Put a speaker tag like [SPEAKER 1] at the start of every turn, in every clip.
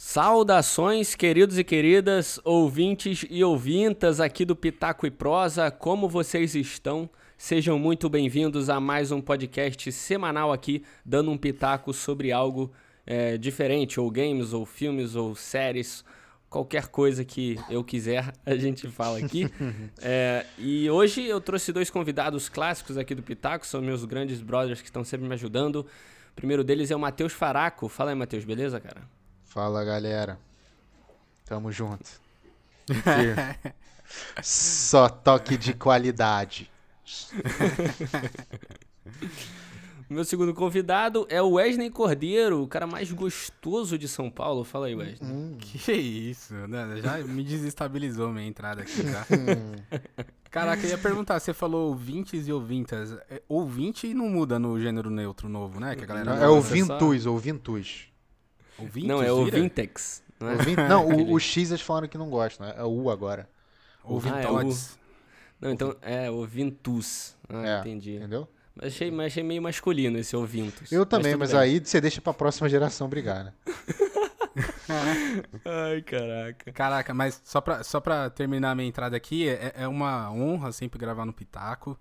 [SPEAKER 1] Saudações, queridos e queridas, ouvintes e ouvintas aqui do Pitaco e Prosa, como vocês estão? Sejam muito bem-vindos a mais um podcast semanal aqui, dando um pitaco sobre algo é, diferente, ou games, ou filmes, ou séries, qualquer coisa que eu quiser, a gente fala aqui. É, e hoje eu trouxe dois convidados clássicos aqui do Pitaco, são meus grandes brothers que estão sempre me ajudando. O primeiro deles é o Matheus Faraco. Fala aí, Matheus, beleza, cara?
[SPEAKER 2] Fala galera, tamo junto. Só toque de qualidade.
[SPEAKER 1] Meu segundo convidado é o Wesley Cordeiro, o cara mais gostoso de São Paulo. Fala aí, Wesley.
[SPEAKER 3] Hum. Que isso, né? já me desestabilizou minha entrada aqui, tá? Caraca, eu ia perguntar, você falou ouvintes e ouvintas. É, ouvinte não muda no gênero neutro novo, né? Que a galera
[SPEAKER 2] é ouvintus, ouvintus.
[SPEAKER 1] Ouvintes, não, é o Vintex.
[SPEAKER 2] Não, é? não o, o, X eles falaram que não gostam, né? É o U agora.
[SPEAKER 1] Ouvintotes. Ah, é não, então é ouvintus. Ah, é, entendi.
[SPEAKER 2] Entendeu?
[SPEAKER 1] Mas achei, mas achei meio masculino esse ouvintus.
[SPEAKER 2] Eu também, mas, mas aí você deixa pra próxima geração brigar, né?
[SPEAKER 1] Ai, caraca.
[SPEAKER 3] Caraca, mas só pra, só pra terminar a minha entrada aqui, é, é uma honra sempre gravar no Pitaco.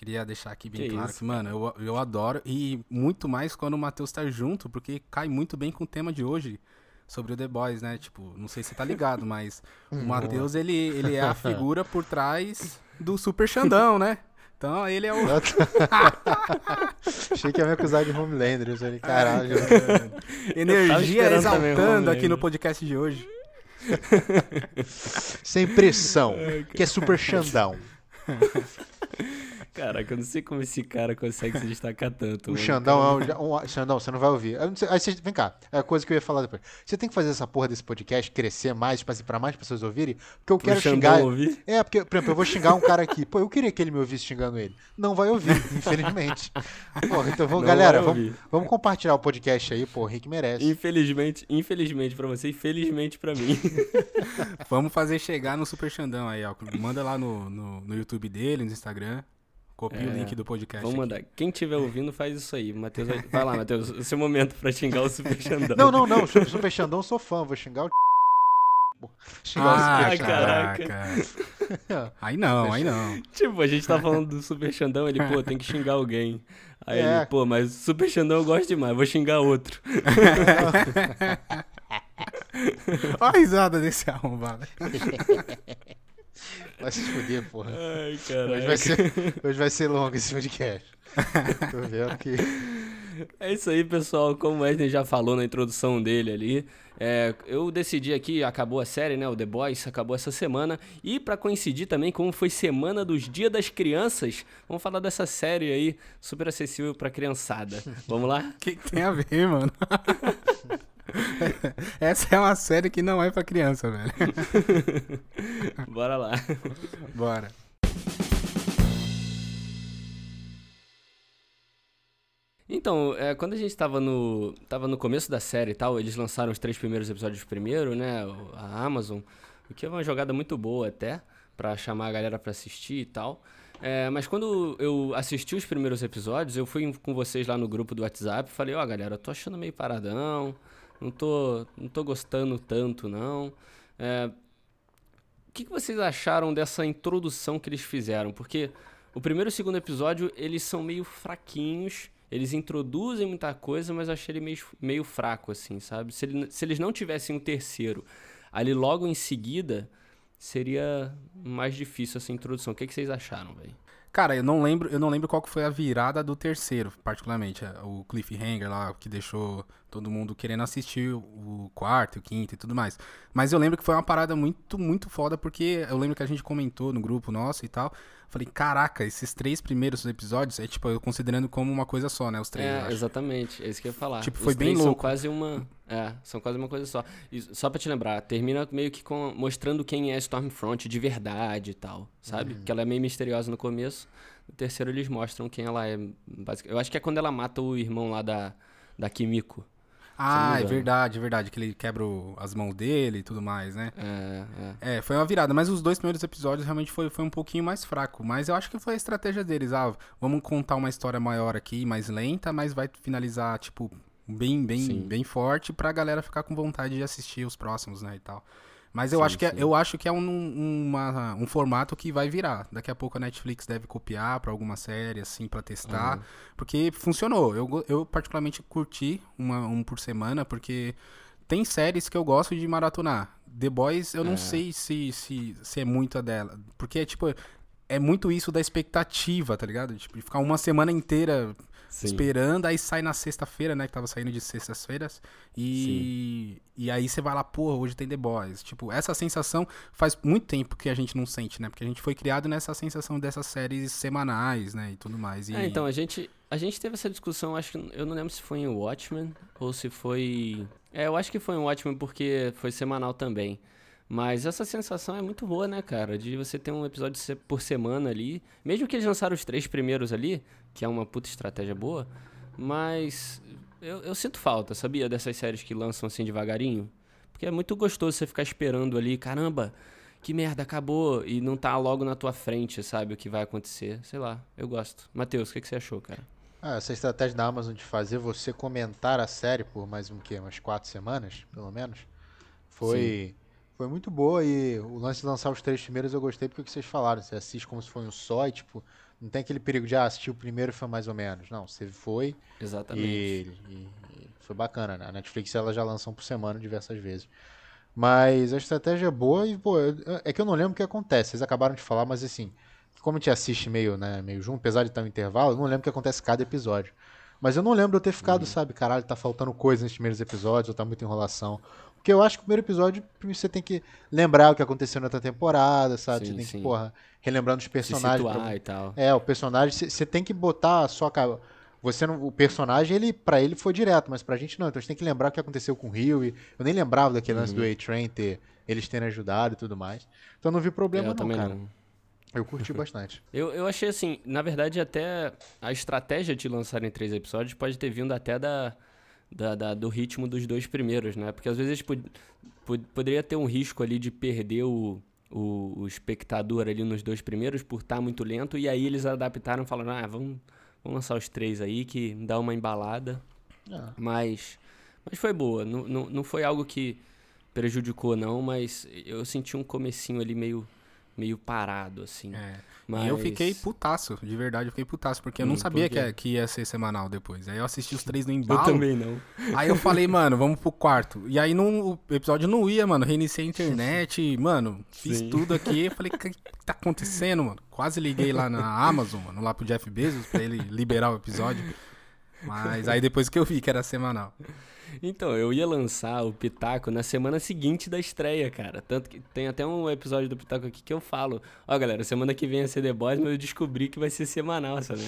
[SPEAKER 3] Queria deixar aqui bem que claro isso, que, mano, eu, eu adoro. E muito mais quando o Matheus tá junto, porque cai muito bem com o tema de hoje sobre o The Boys, né? Tipo, não sei se tá ligado, mas o Matheus, ele, ele é a figura por trás do Super Xandão, né? Então ele é o.
[SPEAKER 2] Achei que ia me acusar de Homelander, eu caralho.
[SPEAKER 3] Energia exaltando aqui no podcast de hoje.
[SPEAKER 2] Sem pressão, que é Super Xandão.
[SPEAKER 1] Caraca, eu não sei como esse cara consegue se destacar tanto.
[SPEAKER 2] O Xandão é um, um, Xandão, você não vai ouvir. Sei, aí você, vem cá, é a coisa que eu ia falar depois. Você tem que fazer essa porra desse podcast crescer mais, tipo assim, pra mais pessoas ouvirem. Porque eu Pro quero Xandão xingar. Ouvir? É, porque, por exemplo, eu vou xingar um cara aqui. Pô, eu queria que ele me ouvisse xingando ele. Não vai ouvir, infelizmente. Porra, então vamos, galera, vamos, vamos, compartilhar o podcast aí, pô, o Rick merece.
[SPEAKER 1] Infelizmente, infelizmente pra você e felizmente pra mim.
[SPEAKER 3] vamos fazer chegar no Super Xandão aí, ó. Manda lá no, no, no YouTube dele, no Instagram. Copia é, o link do podcast.
[SPEAKER 1] Vamos mandar. Quem estiver ouvindo, faz isso aí. Mateus, vai... vai lá, Matheus. O seu momento pra xingar o Super Xandão.
[SPEAKER 2] Não, não, não. Super Xandão sou fã. Vou xingar o.
[SPEAKER 3] Xingar ah, o caraca. aí não, aí não.
[SPEAKER 1] Tipo, a gente tá falando do Super Xandão, ele, pô, tem que xingar alguém. Aí é. ele, pô, mas Super Xandão eu gosto demais, vou xingar outro.
[SPEAKER 3] Olha a risada desse arrombado.
[SPEAKER 2] Vai se fuder, porra.
[SPEAKER 1] Ai, caralho.
[SPEAKER 2] Hoje vai ser, hoje vai ser longo esse podcast. Tô vendo que.
[SPEAKER 1] É isso aí, pessoal. Como o Wesley já falou na introdução dele ali, é, eu decidi aqui, acabou a série, né? O The Boys acabou essa semana. E para coincidir também, como foi semana dos Dia das Crianças, vamos falar dessa série aí, super acessível pra criançada. Vamos lá?
[SPEAKER 3] O que, que tem a ver, mano? Essa é uma série que não é pra criança, velho.
[SPEAKER 1] Bora lá.
[SPEAKER 3] Bora.
[SPEAKER 1] Então, é, quando a gente tava no, tava no começo da série e tal, eles lançaram os três primeiros episódios primeiro, né? A Amazon, o que é uma jogada muito boa até, para chamar a galera para assistir e tal. É, mas quando eu assisti os primeiros episódios, eu fui com vocês lá no grupo do WhatsApp e falei, ó, oh, galera, eu tô achando meio paradão, não tô, não tô gostando tanto, não. É, o que, que vocês acharam dessa introdução que eles fizeram? Porque o primeiro e o segundo episódio, eles são meio fraquinhos. Eles introduzem muita coisa, mas achei ele meio, meio fraco, assim, sabe? Se, ele, se eles não tivessem um terceiro ali logo em seguida, seria mais difícil essa introdução. O que, que vocês acharam, velho?
[SPEAKER 3] Cara, eu não lembro, eu não lembro qual que foi a virada do terceiro, particularmente, é, o cliffhanger lá que deixou todo mundo querendo assistir o quarto, o quinto e tudo mais. Mas eu lembro que foi uma parada muito, muito foda porque eu lembro que a gente comentou no grupo nosso e tal. Falei, caraca, esses três primeiros episódios é tipo, eu considerando como uma coisa só, né? Os três.
[SPEAKER 1] É, exatamente. É isso que eu ia falar.
[SPEAKER 3] Tipo, foi Os bem louco.
[SPEAKER 1] São quase uma. É, são quase uma coisa só. E só pra te lembrar, termina meio que com, mostrando quem é Stormfront de verdade e tal, sabe? Uhum. Que ela é meio misteriosa no começo. No terceiro eles mostram quem ela é. Eu acho que é quando ela mata o irmão lá da, da Kimiko.
[SPEAKER 3] Ah, é verdade, é verdade. Que ele quebra o, as mãos dele e tudo mais, né?
[SPEAKER 1] É,
[SPEAKER 3] é. é, foi uma virada. Mas os dois primeiros episódios realmente foi, foi um pouquinho mais fraco. Mas eu acho que foi a estratégia deles. Ah, vamos contar uma história maior aqui, mais lenta, mas vai finalizar, tipo, bem, bem, bem forte pra galera ficar com vontade de assistir os próximos, né, e tal. Mas eu, sim, acho, que é, eu acho que é um, uma, um formato que vai virar. Daqui a pouco a Netflix deve copiar para alguma série, assim, para testar. Uhum. Porque funcionou. Eu, eu particularmente curti uma, um por semana, porque tem séries que eu gosto de maratonar. The Boys, eu não é. sei se, se, se é muita dela. Porque, tipo, é muito isso da expectativa, tá ligado? Tipo, de ficar uma semana inteira Sim. esperando, aí sai na sexta-feira, né? Que tava saindo de sextas-feiras. E, e aí você vai lá, pô, hoje tem The Boys. Tipo, essa sensação faz muito tempo que a gente não sente, né? Porque a gente foi criado nessa sensação dessas séries semanais, né? E tudo mais. E...
[SPEAKER 1] É, então, a gente, a gente teve essa discussão, acho que. Eu não lembro se foi em Watchmen ou se foi. É, eu acho que foi em Watchmen porque foi semanal também. Mas essa sensação é muito boa, né, cara? De você ter um episódio por semana ali. Mesmo que eles lançaram os três primeiros ali, que é uma puta estratégia boa. Mas eu, eu sinto falta, sabia? Dessas séries que lançam assim devagarinho. Porque é muito gostoso você ficar esperando ali, caramba, que merda, acabou. E não tá logo na tua frente, sabe? O que vai acontecer. Sei lá, eu gosto. Matheus, o que, que você achou, cara?
[SPEAKER 2] Ah, essa estratégia da Amazon de fazer você comentar a série por mais um quê? Umas quatro semanas, pelo menos. Foi. Sim foi muito boa e o lance de lançar os três primeiros eu gostei porque o que vocês falaram, você assiste como se fosse um só e tipo, não tem aquele perigo de ah, assistir o primeiro foi mais ou menos. Não, você foi.
[SPEAKER 1] Exatamente.
[SPEAKER 2] E, e, e foi bacana, né? A Netflix ela já lança um por semana diversas vezes. Mas a estratégia é boa e, pô, é que eu não lembro o que acontece. Vocês acabaram de falar, mas assim, como a gente assiste meio, né, meio junto, apesar de estar um intervalo, eu não lembro o que acontece cada episódio. Mas eu não lembro eu ter ficado, uhum. sabe, caralho, tá faltando coisa nos primeiros episódios, ou tá muita enrolação. Porque eu acho que o primeiro episódio você tem que lembrar o que aconteceu na outra temporada, sabe? Sim, você tem sim. que, porra, relembrando os personagens.
[SPEAKER 1] Se pra... e tal.
[SPEAKER 2] É, o personagem, você tem que botar a sua você não, o personagem, ele para ele foi direto, mas pra gente não. Então a gente tem que lembrar o que aconteceu com o Rio. E eu nem lembrava daquele uhum. lance do uhum. A-Train ter eles terem ajudado e tudo mais. Então não vi problema eu não, cara. Não. Eu curti bastante.
[SPEAKER 1] eu, eu achei assim, na verdade, até a estratégia de lançar em três episódios pode ter vindo até da da, da, do ritmo dos dois primeiros, né? Porque às vezes pod, pod, poderia ter um risco ali de perder o, o, o, espectador ali nos dois primeiros por estar tá muito lento, e aí eles adaptaram falando, ah, vamos, vamos lançar os três aí que dá uma embalada. É. Mas, mas foi boa, não, não, não foi algo que prejudicou não, mas eu senti um comecinho ali meio meio parado, assim.
[SPEAKER 3] É. Mas... eu fiquei putaço, de verdade, eu fiquei putaço, porque eu não hum, sabia que, que ia ser semanal depois. Aí eu assisti os três no embalo.
[SPEAKER 1] Eu também não.
[SPEAKER 3] Aí eu falei, mano, vamos pro quarto. E aí não, o episódio não ia, mano. Reiniciei a internet, mano, fiz Sim. tudo aqui. Eu falei, o que tá acontecendo, mano? Quase liguei lá na Amazon, mano, lá pro Jeff Bezos, pra ele liberar o episódio. Mas aí depois que eu vi que era semanal.
[SPEAKER 1] Então, eu ia lançar o Pitaco na semana seguinte da estreia, cara. Tanto que tem até um episódio do Pitaco aqui que eu falo: Ó, oh, galera, semana que vem é CD Boys, mas eu descobri que vai ser semanal sabe?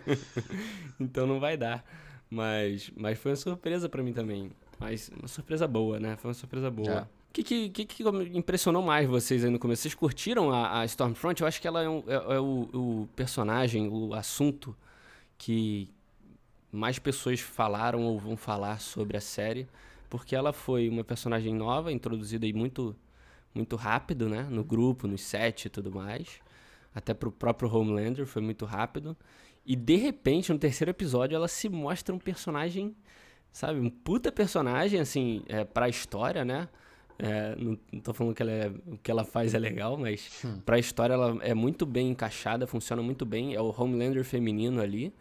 [SPEAKER 1] então não vai dar. Mas, mas foi uma surpresa para mim também. Mas uma surpresa boa, né? Foi uma surpresa boa. O que, que, que, que, impressionou mais vocês aí no começo? Vocês curtiram a, a Stormfront? Eu acho que ela é, um, é, é o, o personagem, o assunto que, mais pessoas falaram ou vão falar sobre a série, porque ela foi uma personagem nova, introduzida aí muito, muito rápido, né? No grupo, no set e tudo mais. Até pro próprio Homelander foi muito rápido. E de repente, no terceiro episódio, ela se mostra um personagem, sabe? Um puta personagem, assim, é, pra história, né? É, não, não tô falando que ela é, o que ela faz é legal, mas hum. pra história ela é muito bem encaixada, funciona muito bem. É o Homelander feminino ali.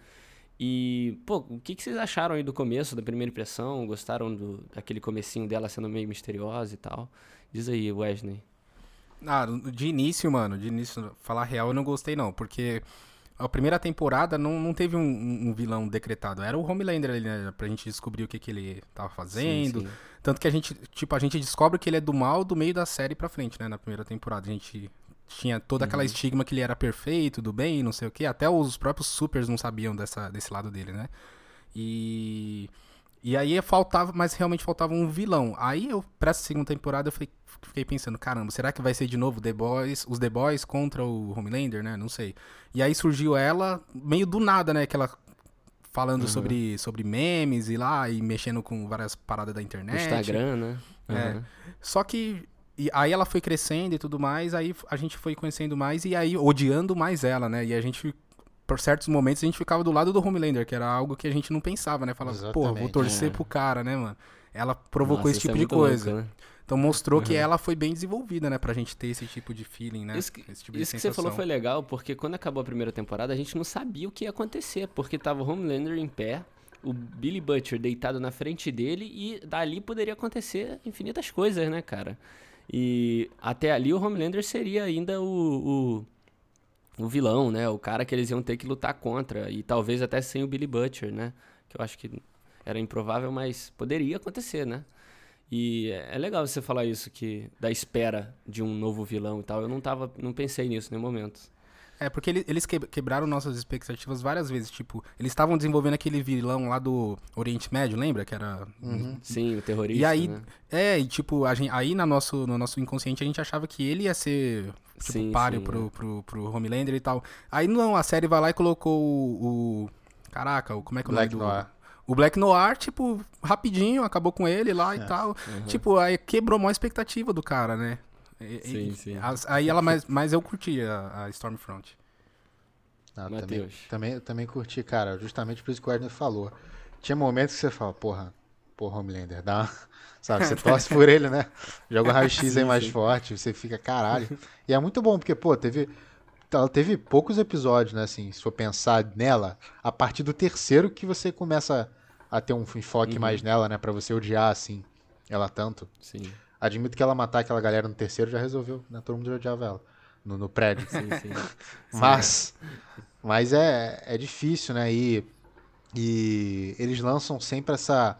[SPEAKER 1] E, pô, o que, que vocês acharam aí do começo, da primeira impressão? Gostaram do, daquele comecinho dela sendo meio misteriosa e tal? Diz aí, Wesley.
[SPEAKER 3] Ah, de início, mano, de início, falar real, eu não gostei não, porque a primeira temporada não, não teve um, um vilão decretado, era o Homelander ali, né, pra gente descobrir o que, que ele tava fazendo. Sim, sim. Tanto que a gente, tipo, a gente descobre que ele é do mal do meio da série pra frente, né, na primeira temporada. A gente tinha toda aquela uhum. estigma que ele era perfeito, do bem, não sei o que. Até os próprios supers não sabiam dessa, desse lado dele, né? E. E aí faltava, mas realmente faltava um vilão. Aí eu, pra essa segunda temporada, eu fiquei, fiquei, pensando, caramba, será que vai ser de novo The Boys, os The Boys contra o Homelander, né? Não sei. E aí surgiu ela, meio do nada, né? Aquela falando uhum. sobre, sobre memes e lá, e mexendo com várias paradas da internet.
[SPEAKER 1] Instagram, né?
[SPEAKER 3] Uhum. É. Só que e aí ela foi crescendo e tudo mais, aí a gente foi conhecendo mais e aí odiando mais ela, né? E a gente por certos momentos a gente ficava do lado do Homelander, que era algo que a gente não pensava, né? Falava, pô, vou torcer é. pro cara, né, mano? Ela provocou Nossa, esse tipo é de coisa. Louco, né? Então mostrou uhum. que ela foi bem desenvolvida, né? Pra gente ter esse tipo de feeling, né?
[SPEAKER 1] Isso, que, tipo isso que você falou foi legal, porque quando acabou a primeira temporada, a gente não sabia o que ia acontecer, porque tava o Homelander em pé, o Billy Butcher deitado na frente dele, e dali poderia acontecer infinitas coisas, né, cara? E até ali o Homelander seria ainda o, o, o vilão, né? O cara que eles iam ter que lutar contra, e talvez até sem o Billy Butcher, né? Que eu acho que era improvável, mas poderia acontecer, né? E é legal você falar isso, que da espera de um novo vilão e tal. Eu não tava, não pensei nisso em nenhum momento.
[SPEAKER 3] É, porque eles quebraram nossas expectativas várias vezes. Tipo, eles estavam desenvolvendo aquele vilão lá do Oriente Médio, lembra? Que era.
[SPEAKER 1] Uhum. Sim, o terrorista.
[SPEAKER 3] E aí,
[SPEAKER 1] né?
[SPEAKER 3] é, e tipo, a gente, aí na nosso, no nosso inconsciente a gente achava que ele ia ser, tipo, sim, páreo sim, pro, é. pro, pro, Homelander e tal. Aí não, a série vai lá e colocou o. o caraca, o, como é que é o nome do. Noir. O Black Noir, tipo, rapidinho, acabou com ele lá é. e tal. Uhum. Tipo, aí quebrou a maior expectativa do cara, né? E, sim, e, sim. aí ela, mas, mas eu curti a, a Stormfront.
[SPEAKER 2] Ah, também, também, também curti, cara. Justamente por isso que o Edner falou. Tinha momentos que você fala, porra, porra, Homelander, dá uma... Sabe, você torce por ele, né? Joga o raio-x aí mais sim. forte, você fica caralho. E é muito bom, porque, pô, teve ela teve poucos episódios, né? Assim, se for pensar nela, a partir do terceiro que você começa a ter um enfoque uhum. mais nela, né? Pra você odiar, assim, ela tanto.
[SPEAKER 1] Sim.
[SPEAKER 2] Admito que ela matar aquela galera no terceiro já resolveu, né? Todo mundo já odiava ela. No, no prédio.
[SPEAKER 1] Sim, sim.
[SPEAKER 2] mas, mas é, é difícil, né? E, e eles lançam sempre essa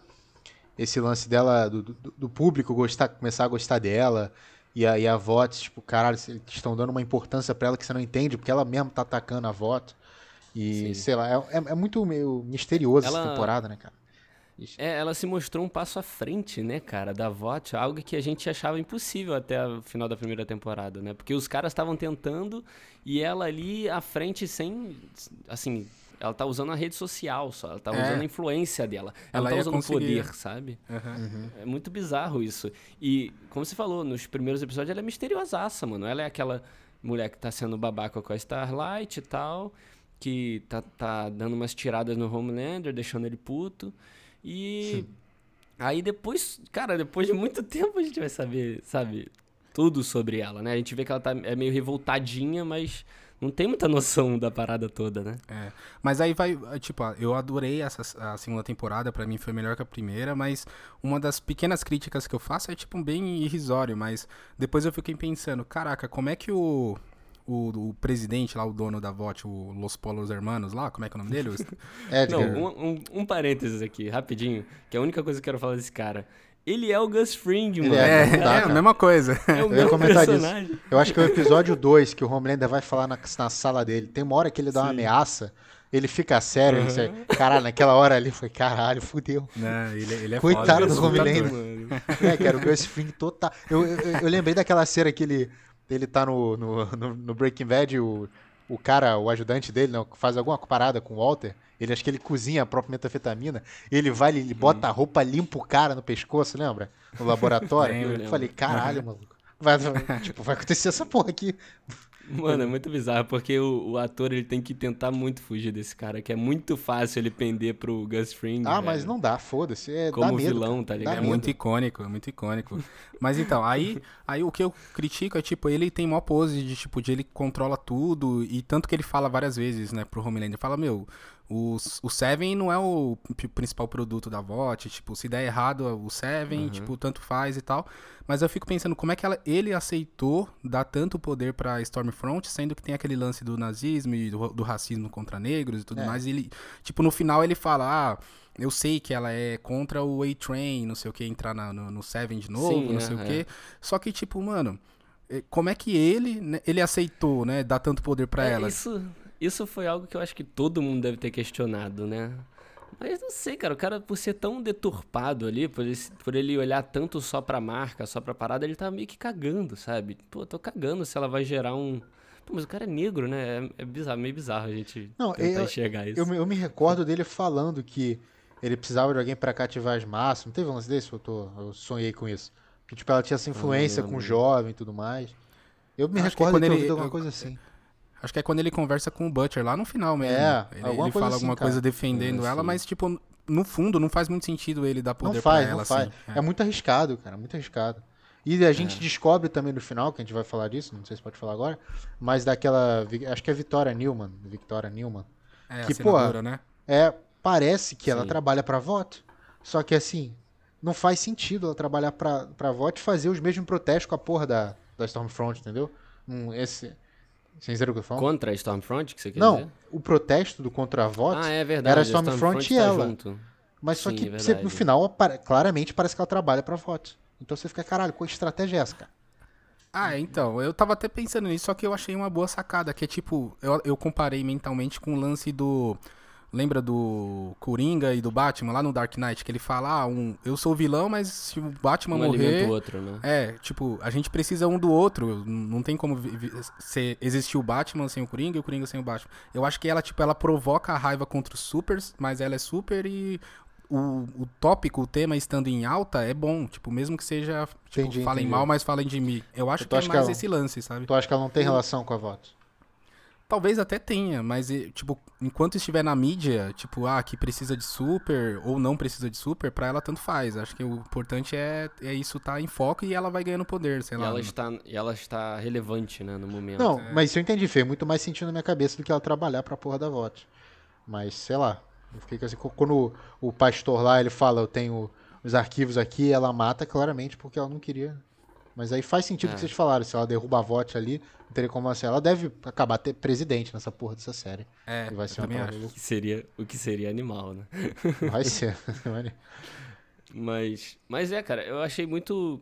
[SPEAKER 2] esse lance dela, do, do, do público gostar, começar a gostar dela e a, e a VOT, tipo, caralho, eles estão dando uma importância para ela que você não entende, porque ela mesmo tá atacando a VOT. E, Sim. sei lá, é, é, é muito meio misterioso ela... essa temporada, né, cara?
[SPEAKER 1] É, ela se mostrou um passo à frente, né, cara, da VOT, algo que a gente achava impossível até o final da primeira temporada, né? Porque os caras estavam tentando e ela ali à frente sem, assim, ela tá usando a rede social só, ela tá é. usando a influência dela. Ela, ela tá usando o poder, sabe? Uhum. É muito bizarro isso. E, como você falou, nos primeiros episódios ela é misteriosaça, mano. Ela é aquela mulher que tá sendo babaca com a Starlight e tal, que tá, tá dando umas tiradas no Homelander, deixando ele puto. E. Sim. Aí depois, cara, depois de muito tempo a gente vai saber, sabe, tudo sobre ela, né? A gente vê que ela tá, é meio revoltadinha, mas não tem muita noção da parada toda, né?
[SPEAKER 3] É. Mas aí vai, tipo, eu adorei essa a segunda temporada, para mim foi melhor que a primeira, mas uma das pequenas críticas que eu faço é tipo bem irrisório, mas depois eu fiquei pensando, caraca, como é que o o, o, presidente lá, o dono da VOT, o Los Polos Hermanos lá, como é que é o nome dele?
[SPEAKER 1] Edgar. Não, um, um, um, parênteses aqui, rapidinho, que é a única coisa que eu quero falar desse cara. Ele é o Gus Fring, mano.
[SPEAKER 3] É, é, é, a mesma coisa.
[SPEAKER 1] É o mesmo personagem. Disso.
[SPEAKER 2] Eu acho que é o episódio 2 que o Homelander vai falar na, na sala dele. Tem uma hora que ele dá Sim. uma ameaça, ele fica sério, uhum. ele caralho, naquela hora ali foi caralho, fudeu.
[SPEAKER 3] Não, ele, ele é
[SPEAKER 2] Coitado foda, do Homelander. É, que era o Gus Fring total. Eu, eu, eu, lembrei daquela cena que ele, ele tá no, no, no, no Breaking Bad, o, o cara, o ajudante dele, não, faz alguma parada com o Walter. Ele acho que ele cozinha a própria metafetamina. Ele vai, ele bota a roupa, limpa o cara no pescoço, lembra? No laboratório. eu falei, caralho, maluco. Vai, tipo, vai acontecer essa porra aqui.
[SPEAKER 1] Mano, é muito bizarro, porque o, o, ator ele tem que tentar muito fugir desse cara, que é muito fácil ele pender pro Gus Fring.
[SPEAKER 2] Ah, velho. mas não dá, foda-se. É,
[SPEAKER 1] Como
[SPEAKER 2] medo,
[SPEAKER 1] vilão, tá ligado?
[SPEAKER 3] É muito icônico, é muito icônico. mas então, aí, aí o que eu critico é, tipo, ele tem uma pose de, tipo, de ele controla tudo, e tanto que ele fala várias vezes, né, pro Homelander, fala, meu, o, o Seven não é o principal produto da VOT, tipo, se der errado o Seven, uhum. tipo, tanto faz e tal. Mas eu fico pensando como é que ela, ele aceitou dar tanto poder pra Stormfront, sendo que tem aquele lance do nazismo e do, do racismo contra negros e tudo é. mais. E ele, tipo, no final ele fala, ah, eu sei que ela é contra o A-Train, não sei o que, entrar na, no, no, Seven de novo, Sim, não é, sei o que. É. Só que, tipo, mano, eh, como é que ele, né, ele aceitou, né, dar tanto poder para é, ela?
[SPEAKER 1] Isso, isso foi algo que eu acho que todo mundo deve ter questionado, né? Mas não sei, cara, o cara, por ser tão deturpado ali, por ele, por ele olhar tanto só pra marca, só pra parada, ele tá meio que cagando, sabe? Pô, tô cagando se ela vai gerar um. Pô, mas o cara é negro, né? É, é bizarro, meio bizarro a gente não, tentar eu, enxergar isso.
[SPEAKER 2] Eu, eu, me recordo dele falando que ele precisava de alguém para cativar as massas. Não teve um lance desse? Eu, tô, eu sonhei com isso. Que, tipo, ela tinha essa influência com o jovem e tudo mais. Eu me Acho recordo de ter ouvido alguma coisa assim.
[SPEAKER 3] Acho que é quando ele conversa com o Butcher lá no final mesmo. É, ele, ele fala assim, alguma cara. coisa defendendo é, ela, mas tipo, no fundo não faz muito sentido ele dar poder não faz, pra ela. Não faz. Assim.
[SPEAKER 2] É. é muito arriscado, cara, muito arriscado. E a gente é. descobre também no final, que a gente vai falar disso, não sei se pode falar agora, mas daquela. Acho que é Vitória Newman. Victoria Newman.
[SPEAKER 3] É, que, pô, né?
[SPEAKER 2] É, parece que Sim. ela trabalha pra voto. Só que assim, não faz sentido ela trabalhar pra, pra voto e fazer os mesmos protestos com a porra da, da Stormfront, entendeu? Um, esse. Sem dizer o que eu falo?
[SPEAKER 1] Contra a Stormfront, que você quer
[SPEAKER 2] não,
[SPEAKER 1] dizer? Não,
[SPEAKER 2] o protesto do contra a voto
[SPEAKER 1] ah, é verdade,
[SPEAKER 2] era a Stormfront, Stormfront e tá ela. Junto. Mas Sim, só que é você, no final, claramente parece que ela trabalha pra voto. Então você fica, caralho, qual estratégia é essa, cara?
[SPEAKER 3] Ah, então, eu tava até pensando nisso, só que eu achei uma boa sacada, que é tipo, eu, eu comparei mentalmente com o lance do. Lembra do Coringa e do Batman lá no Dark Knight, que ele fala, ah, um, eu sou vilão, mas se o Batman um morrer.
[SPEAKER 1] O outro, né?
[SPEAKER 3] É, tipo, a gente precisa um do outro. Não tem como ser, existir o Batman sem o Coringa e o Coringa sem o Batman. Eu acho que ela, tipo, ela provoca a raiva contra os supers, mas ela é super e o, o tópico, o tema estando em alta é bom. Tipo, mesmo que seja. Tipo, entendi, falem entendi. mal, mas falem de mim. Eu acho que é mais ela, esse lance, sabe?
[SPEAKER 2] Tu acha que ela não tem relação com a voto?
[SPEAKER 3] Talvez até tenha, mas, tipo, enquanto estiver na mídia, tipo, ah, que precisa de super ou não precisa de super, pra ela tanto faz. Acho que o importante é, é isso estar tá em foco e ela vai ganhando poder, sei
[SPEAKER 1] e
[SPEAKER 3] lá.
[SPEAKER 1] Ela está, e ela está relevante, né, no momento.
[SPEAKER 2] Não, é. mas isso eu entendi, fez muito mais sentido na minha cabeça do que ela trabalhar pra porra da voto. Mas, sei lá, eu fiquei assim, quando o, o pastor lá, ele fala, eu tenho os arquivos aqui, ela mata claramente porque ela não queria. Mas aí faz sentido o é. que vocês falaram, se ela derruba a vote ali, não teria como assim. Ela deve acabar ter presidente nessa porra dessa série.
[SPEAKER 3] É,
[SPEAKER 2] vai
[SPEAKER 3] ser também acho.
[SPEAKER 1] Que seria, o que seria animal, né?
[SPEAKER 2] Vai ser.
[SPEAKER 1] mas, mas é, cara, eu achei muito...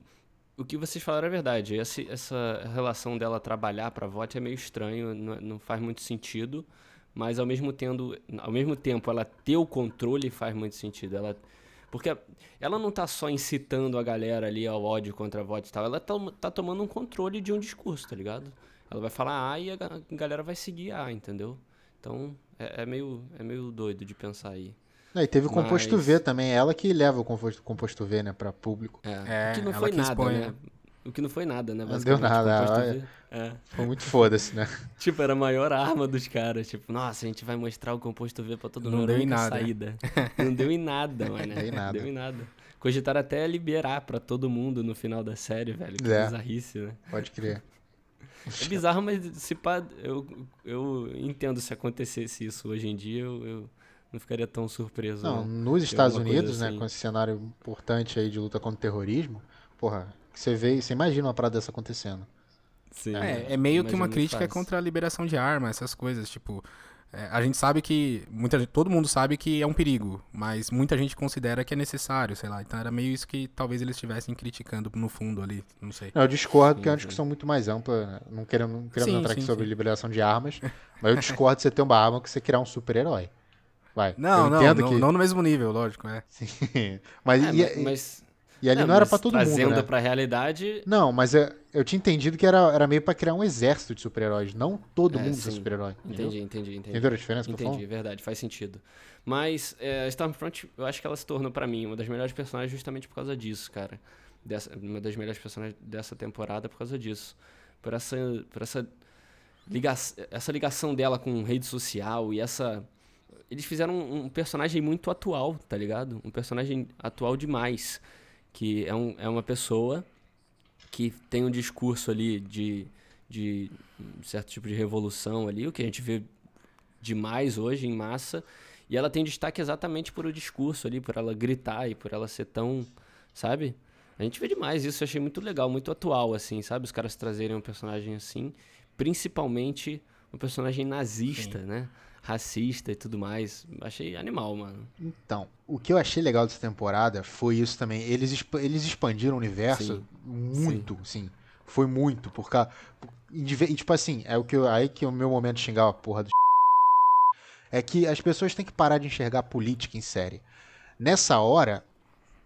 [SPEAKER 1] O que vocês falaram é verdade. Essa, essa relação dela trabalhar pra vote é meio estranho, não, não faz muito sentido mas ao mesmo, tendo, ao mesmo tempo ela ter o controle faz muito sentido. Ela, porque ela não está só incitando a galera ali ao ódio contra a voto e tal, ela está tá tomando um controle de um discurso, tá ligado? Ela vai falar A e a galera vai seguir A, entendeu? Então é, é meio, é meio doido de pensar aí.
[SPEAKER 2] É, e teve o composto Mas... V também, ela que leva o composto, composto V, né, pra público.
[SPEAKER 1] É, é que não foi nada, expõe, né? O que não foi nada, né?
[SPEAKER 2] Não deu nada. É. Foi muito foda-se, né?
[SPEAKER 1] tipo, era a maior arma dos caras. Tipo, nossa, a gente vai mostrar o composto V pra todo mundo.
[SPEAKER 3] Não deu em nada.
[SPEAKER 1] Saída. não deu em nada, mano. Não deu em nada. Não deu em nada. Cogitaram até liberar pra todo mundo no final da série, velho. Que é. bizarrice, né?
[SPEAKER 2] Pode crer.
[SPEAKER 1] É bizarro, mas se pá, eu, eu entendo se acontecesse isso hoje em dia, eu, eu não ficaria tão surpreso.
[SPEAKER 2] Não, nos Estados Unidos, né, assim. com esse cenário importante aí de luta contra o terrorismo, porra, você vê, você imagina uma parada dessa acontecendo.
[SPEAKER 3] Sim, é, é meio que uma crítica faz. contra a liberação de armas, essas coisas, tipo, é, a gente sabe que muita todo mundo sabe que é um perigo, mas muita gente considera que é necessário, sei lá. Então era meio isso que talvez eles estivessem criticando no fundo ali, não sei.
[SPEAKER 2] Eu discordo, que é uma discussão muito mais ampla, né? não querendo, não querendo sim, entrar sim, aqui sobre liberação de armas, mas eu discordo de você ter uma arma que você criar um super-herói. Vai.
[SPEAKER 3] Não, não, não, que... não no mesmo nível, lógico, é.
[SPEAKER 2] Sim. mas,
[SPEAKER 1] é,
[SPEAKER 2] e,
[SPEAKER 1] mas
[SPEAKER 2] e ali não, não era para todo mundo,
[SPEAKER 1] Trazendo
[SPEAKER 2] né?
[SPEAKER 1] pra realidade...
[SPEAKER 2] Não, mas eu, eu tinha entendido que era, era meio para criar um exército de super-heróis, não todo é, mundo ser super-herói.
[SPEAKER 1] Entendi, entendi, entendi.
[SPEAKER 2] Entendeu a diferença
[SPEAKER 1] entendi, verdade, faz sentido. Mas é, a Stormfront, eu acho que ela se tornou para mim uma das melhores personagens justamente por causa disso, cara. Dessa, uma das melhores personagens dessa temporada por causa disso. Por essa, por essa, liga, essa ligação dela com rede social e essa... Eles fizeram um, um personagem muito atual, tá ligado? Um personagem atual demais que é, um, é uma pessoa que tem um discurso ali de, de um certo tipo de revolução ali, o que a gente vê demais hoje em massa, e ela tem destaque exatamente por o discurso ali, por ela gritar e por ela ser tão, sabe? A gente vê demais isso, eu achei muito legal, muito atual, assim, sabe? Os caras trazerem um personagem assim, principalmente um personagem nazista, Sim. né? Racista e tudo mais. Achei animal, mano.
[SPEAKER 2] Então, o que eu achei legal dessa temporada foi isso também. Eles, eles expandiram o universo sim. muito, sim. sim. Foi muito, porque e, tipo assim, é o que eu, aí que é o meu momento de xingar a porra do é que as pessoas têm que parar de enxergar política em série. Nessa hora,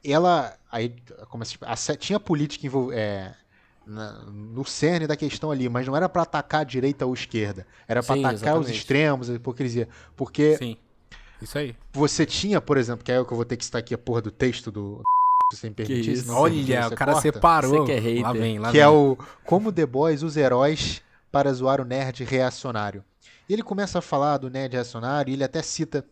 [SPEAKER 2] ela aí como assim, a, tinha política envolvida é, na, no cerne da questão ali, mas não era para atacar a direita ou a esquerda, era para atacar exatamente. os extremos, a hipocrisia. Porque
[SPEAKER 3] Sim. Isso aí.
[SPEAKER 2] Você tinha, por exemplo, que é o que eu vou ter que citar aqui a porra do texto do sem permitir.
[SPEAKER 3] Olha, o cara corta. separou.
[SPEAKER 1] Você que é hater.
[SPEAKER 3] Lá vem, lá
[SPEAKER 2] que
[SPEAKER 3] vem.
[SPEAKER 2] é o como The Boys, os heróis para zoar o nerd reacionário. E ele começa a falar do nerd reacionário e ele até cita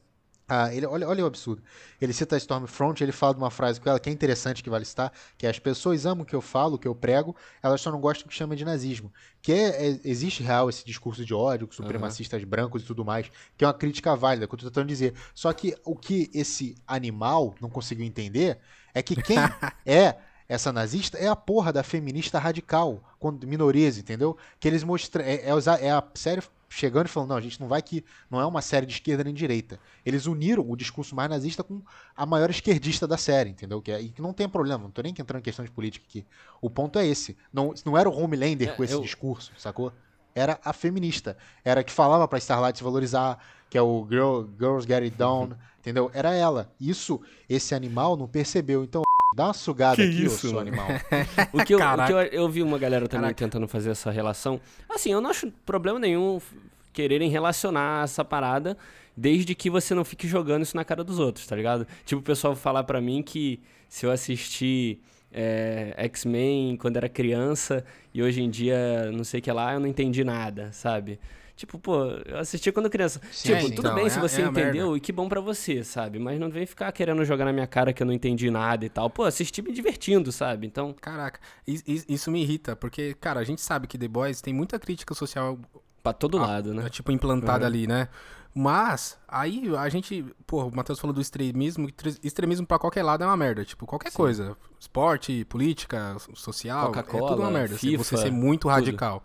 [SPEAKER 2] ah, ele, olha, olha o absurdo. Ele cita a Stormfront, ele fala de uma frase com ela que é interessante, que vale citar, que é as pessoas amam o que eu falo, o que eu prego, elas só não gostam do que chama de nazismo. Que é, é, existe real esse discurso de ódio com supremacistas uhum. brancos e tudo mais, que é uma crítica válida, que eu tô tentando dizer. Só que o que esse animal não conseguiu entender é que quem é essa nazista é a porra da feminista radical, quando minorias, entendeu? Que eles mostram. É, é, é a série chegando e falando, não, a gente não vai que não é uma série de esquerda nem de direita. Eles uniram o discurso mais nazista com a maior esquerdista da série, entendeu? Que é, e que não tem problema, não tô nem entrando em questão de política aqui. O ponto é esse. Não, não era o Homelander é, com esse eu... discurso, sacou? Era a feminista. Era que falava pra Starlight se valorizar, que é o Girl, Girls Get It Down, uhum. entendeu? Era ela. Isso, esse animal não percebeu. Então, Dá uma sugada que aqui, isso, ô, animal.
[SPEAKER 1] o que, eu, o que eu, eu, vi uma galera também Caraca. tentando fazer essa relação. Assim, eu não acho problema nenhum quererem relacionar essa parada, desde que você não fique jogando isso na cara dos outros, tá ligado? Tipo, o pessoal falar pra mim que se eu assistir é, X-Men quando era criança e hoje em dia não sei o que lá, eu não entendi nada, sabe? Tipo, pô, eu assisti quando criança. Sim, tipo, tudo então, bem é, se você é entendeu e que bom para você, sabe? Mas não vem ficar querendo jogar na minha cara que eu não entendi nada e tal. Pô, assisti me divertindo, sabe? Então.
[SPEAKER 3] Caraca, isso me irrita, porque, cara, a gente sabe que The Boys tem muita crítica social.
[SPEAKER 1] Pra todo ah, lado, né?
[SPEAKER 3] Tipo, implantada uhum. ali, né? Mas, aí a gente. Pô, o Matheus falou do extremismo. Extremismo pra qualquer lado é uma merda. Tipo, qualquer Sim. coisa. Esporte, política, social. É tudo uma merda. FIFA, você ser muito tudo. radical.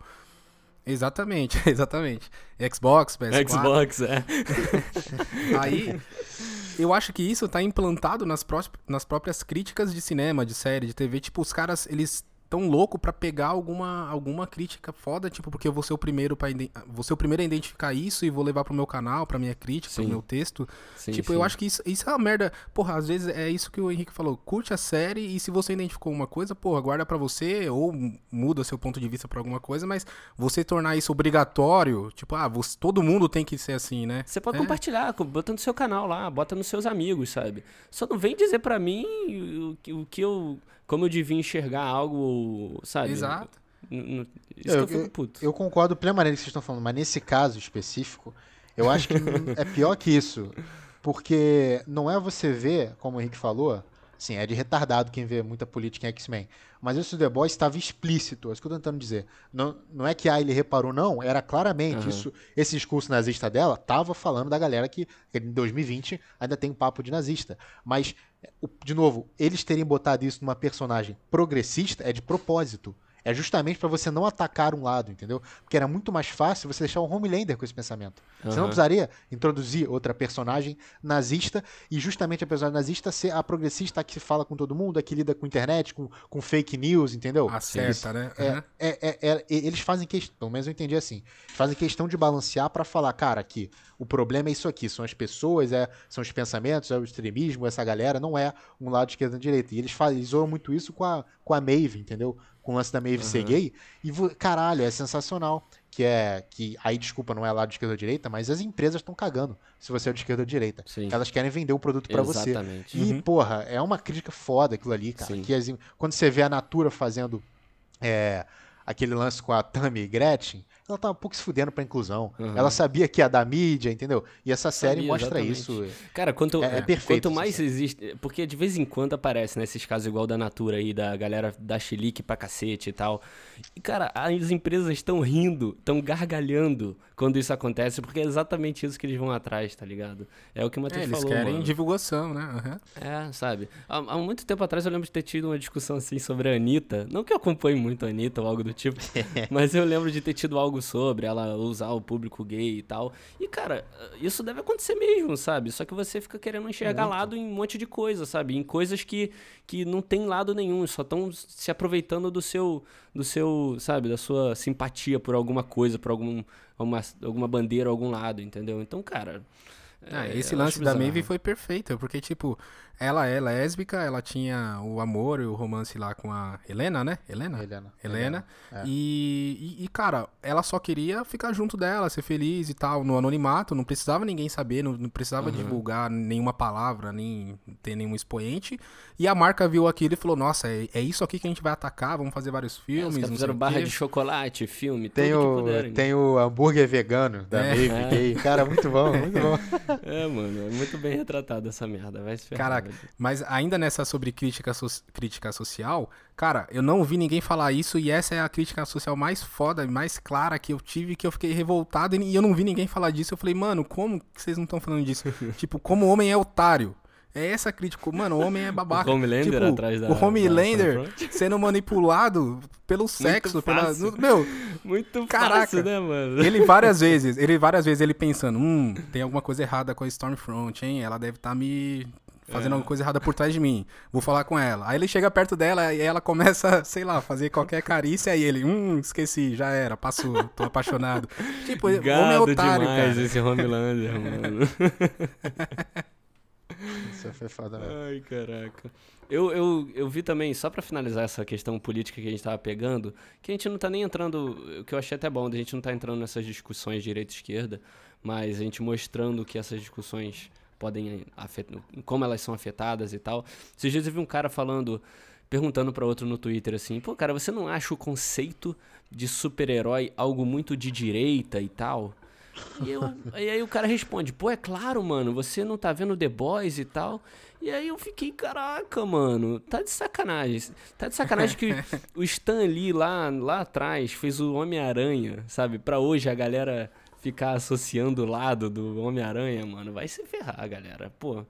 [SPEAKER 3] Exatamente, exatamente. Xbox, PS4.
[SPEAKER 1] Xbox, é.
[SPEAKER 3] Aí, eu acho que isso tá implantado nas, pró nas próprias críticas de cinema, de série, de TV. Tipo, os caras, eles tão louco para pegar alguma, alguma crítica foda, tipo, porque eu vou ser o primeiro para vou ser o primeiro a identificar isso e vou levar pro meu canal, pra minha crítica, sim. pro meu texto. Sim, tipo, sim. eu acho que isso, isso é uma merda. Porra, às vezes é isso que o Henrique falou. Curte a série e se você identificou uma coisa, porra, guarda para você ou muda seu ponto de vista para alguma coisa, mas você tornar isso obrigatório, tipo, ah, você, todo mundo tem que ser assim, né?
[SPEAKER 1] Você pode é. compartilhar, bota no seu canal lá, bota nos seus amigos, sabe? Só não vem dizer para mim o, o que eu como eu devia enxergar algo, sabe?
[SPEAKER 3] Exato.
[SPEAKER 2] Isso eu, que eu fico puto. Eu, eu concordo plenamente com o que vocês estão falando, mas nesse caso específico, eu acho que é pior que isso. Porque não é você ver, como o Henrique falou, Sim, é de retardado quem vê muita política em X-Men. Mas isso do The Boys estava explícito, é isso que eu estou tentando dizer. Não, não é que ah, ele reparou, não, era claramente. Uhum. isso Esse discurso nazista dela estava falando da galera que, que em 2020 ainda tem papo de nazista. Mas, de novo, eles terem botado isso numa personagem progressista é de propósito. É justamente para você não atacar um lado, entendeu? Porque era muito mais fácil você deixar o Homelander com esse pensamento. Uhum. Você não precisaria introduzir outra personagem nazista e justamente a personagem nazista ser a progressista que fala com todo mundo, a que lida com internet, com, com fake news, entendeu?
[SPEAKER 3] Acerta, né?
[SPEAKER 2] Uhum. É, é, é, eles fazem questão, pelo menos eu entendi assim, fazem questão de balancear para falar, cara, que o problema é isso aqui, são as pessoas, é, são os pensamentos, é o extremismo, essa galera, não é um lado esquerda e direita. E eles, fazem, eles muito isso com a, com a Maeve, entendeu? Com o lance da Maeve uhum. ser gay. E, caralho, é sensacional. Que é. que Aí, desculpa, não é lado de esquerda ou direita, mas as empresas estão cagando se você é de esquerda ou direita. Sim. Elas querem vender o produto para você. E, uhum. porra, é uma crítica foda aquilo ali, cara. Que as, quando você vê a Natura fazendo. É, aquele lance com a Tammy e Gretchen, ela tava um pouco se fudendo pra inclusão. Uhum. Ela sabia que ia dar mídia, entendeu? E essa série sabia, mostra exatamente. isso.
[SPEAKER 1] Cara, quanto, é, é perfeito, quanto mais existe. Porque de vez em quando aparece nesses né, casos igual da Natura aí, da galera da Chilique pra cacete e tal. E, cara, as empresas estão rindo, estão gargalhando quando isso acontece, porque é exatamente isso que eles vão atrás, tá ligado? É o que o Matheus é,
[SPEAKER 3] falou. Eles querem mano. divulgação, né?
[SPEAKER 1] Uhum. É, sabe? Há, há, muito tempo atrás eu lembro de ter tido uma discussão assim sobre a Anitta. Não que eu acompanhe muito a Anitta ou algo do tipo, mas eu lembro de ter tido algo sobre ela usar o público gay e tal. E, cara, isso deve acontecer mesmo, sabe? Só que você fica querendo enxergar muito. lado em um monte de coisa, sabe? Em coisas que, que não tem lado nenhum, só estão se aproveitando do seu, do seu, sabe, da sua simpatia por alguma coisa, por algum uma, alguma bandeira algum lado, entendeu? Então, cara.
[SPEAKER 3] Ah, é, esse lance da Maeve foi perfeito, porque, tipo, Ela é lésbica, ela tinha o amor e o romance lá com a Helena, né? Helena?
[SPEAKER 2] Helena.
[SPEAKER 3] Helena. É. E, e, cara, ela só queria ficar junto dela, ser feliz e tal, no anonimato, não precisava ninguém saber, não, não precisava uhum. divulgar nenhuma palavra, nem ter nenhum expoente. E a marca viu aquilo e falou: Nossa, é, é isso aqui que a gente vai atacar, vamos fazer vários filmes. É,
[SPEAKER 1] fizeram barra de chocolate, filme,
[SPEAKER 2] tem
[SPEAKER 1] o,
[SPEAKER 2] Tem o hambúrguer vegano da é. Maeve, é. cara, muito bom, muito bom.
[SPEAKER 1] É, mano, é muito bem retratado essa merda, vai se ferrar. Caraca,
[SPEAKER 3] mas ainda nessa sobre crítica, so crítica social, cara, eu não vi ninguém falar isso e essa é a crítica social mais foda, mais clara que eu tive, que eu fiquei revoltado e eu não vi ninguém falar disso. Eu falei, mano, como que vocês não estão falando disso? tipo, como o homem é otário. É essa crítica. Mano, o homem é babaca.
[SPEAKER 1] O Homelander tipo, atrás da.
[SPEAKER 3] O Homelander sendo manipulado pelo sexo, pela. Meu.
[SPEAKER 1] Muito caraca, fácil, né, mano?
[SPEAKER 3] Ele várias vezes, ele várias vezes ele pensando, hum, tem alguma coisa errada com a Stormfront, hein? Ela deve estar tá me fazendo é. alguma coisa errada por trás de mim. Vou falar com ela. Aí ele chega perto dela e ela começa, sei lá, fazer qualquer carícia e ele, hum, esqueci, já era, passou, tô apaixonado.
[SPEAKER 1] Tipo, Gado homem é otário, demais cara. esse Homelander, mano.
[SPEAKER 2] Isso foi foda.
[SPEAKER 1] Ai, caraca. Eu, eu, eu vi também, só para finalizar essa questão política que a gente tava pegando, que a gente não tá nem entrando, o que eu achei até bom, a gente não tá entrando nessas discussões direita e esquerda, mas a gente mostrando que essas discussões podem afetar, como elas são afetadas e tal. Esses dias eu vi um cara falando, perguntando para outro no Twitter assim, pô, cara, você não acha o conceito de super-herói algo muito de direita e tal? E, eu, e aí o cara responde, pô, é claro, mano, você não tá vendo The Boys e tal. E aí eu fiquei, caraca, mano, tá de sacanagem. Tá de sacanagem que o Stan Lee lá, lá atrás fez o Homem-Aranha, sabe? Pra hoje a galera ficar associando o lado do Homem-Aranha, mano, vai se ferrar, galera. Pô,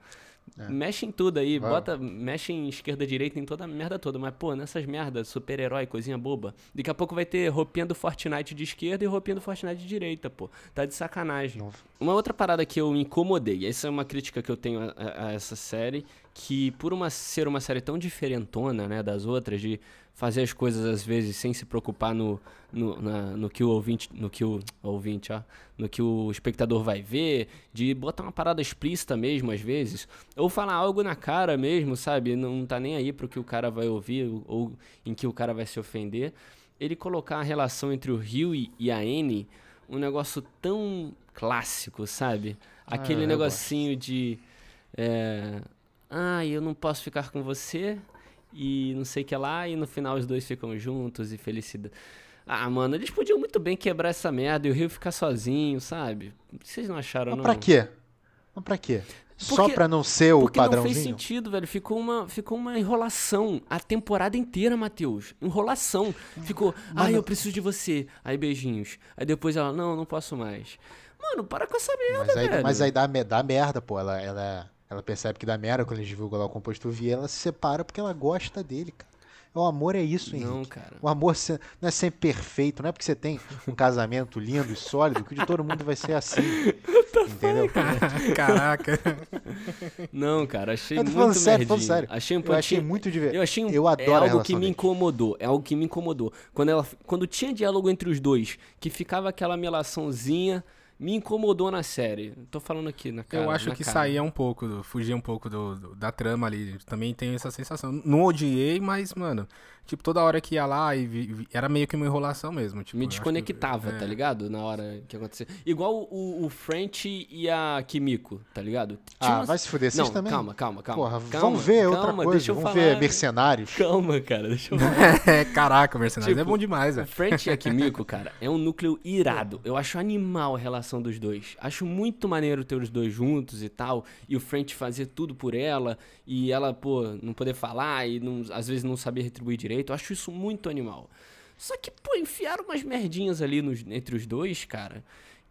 [SPEAKER 1] é. mexe em tudo aí, bota, mexe em esquerda, direita, em toda a merda toda. Mas, pô, nessas merdas, super-herói, coisinha boba. Daqui a pouco vai ter roupinha do Fortnite de esquerda e roupinha do Fortnite de direita, pô. Tá de sacanagem. Uma outra parada que eu me incomodei, essa é uma crítica que eu tenho a, a essa série, que por uma, ser uma série tão diferentona, né, das outras, de fazer as coisas às vezes sem se preocupar no, no, na, no que o ouvinte, no que o ouvinte, ó, no que o espectador vai ver, de botar uma parada explícita mesmo às vezes, ou falar algo na cara mesmo, sabe? Não tá nem aí pro que o cara vai ouvir ou em que o cara vai se ofender. Ele colocar a relação entre o Rio e a N um negócio tão clássico, sabe? Ah, Aquele ah, negocinho de é, ah, eu não posso ficar com você, e não sei o que lá, e no final os dois ficam juntos e felicidade. Ah, mano, eles podiam muito bem quebrar essa merda e o Rio ficar sozinho, sabe? Vocês não acharam, Mas
[SPEAKER 2] não? Pra quê? Mas pra quê? Porque, Só pra não ser o porque padrãozinho?
[SPEAKER 1] não fez sentido, velho. Ficou uma, ficou uma enrolação a temporada inteira, Matheus. Enrolação. Ficou, ai, ah, eu preciso de você. Aí beijinhos. Aí depois ela, não, não posso mais. Mano, para com essa merda,
[SPEAKER 2] mas aí,
[SPEAKER 1] velho.
[SPEAKER 2] Mas aí dá, dá merda, pô. Ela, ela ela percebe que dá merda quando ele divulga lá o composto V, ela se separa porque ela gosta dele, cara. O amor é isso, hein? Não, cara. O amor não é sempre perfeito, não é porque você tem um casamento lindo e sólido que de todo mundo vai ser assim. entendeu?
[SPEAKER 3] Caraca.
[SPEAKER 1] Não, cara, achei muito falando sério, falando
[SPEAKER 2] sério.
[SPEAKER 1] Achei
[SPEAKER 2] um eu achei muito divertido.
[SPEAKER 1] Eu achei um, eu adoro é algo que me incomodou, é algo que me incomodou. Quando ela quando tinha diálogo entre os dois, que ficava aquela melaçãozinha me incomodou na série. Tô falando aqui na cara.
[SPEAKER 3] Eu acho que cara. saía um pouco, fugia um pouco do, do, da trama ali. Também tenho essa sensação. Não odiei, mas, mano, Tipo, toda hora que ia lá e vi, vi, era meio que uma enrolação mesmo. Tipo,
[SPEAKER 1] Me desconectava, que, é. tá ligado? Na hora que acontecia. Igual o, o French e a Kimiko, tá ligado?
[SPEAKER 2] Tinha ah, umas... vai se fuder, vocês
[SPEAKER 1] Não,
[SPEAKER 2] também.
[SPEAKER 1] Calma, calma, calma. Porra,
[SPEAKER 2] calma, vamos ver calma, outra coisa. Deixa eu vamos falar... ver Mercenários.
[SPEAKER 1] Calma, cara, deixa eu
[SPEAKER 3] é, Caraca, Mercenários tipo, é bom demais, velho.
[SPEAKER 1] O French e a Kimiko, cara, é um núcleo irado. Eu acho animal a relação dos dois. Acho muito maneiro ter os dois juntos e tal. E o French fazer tudo por ela. E ela, pô, não poder falar e não, às vezes não saber retribuir direito. Eu acho isso muito animal. Só que, pô, enfiaram umas merdinhas ali nos, entre os dois, cara.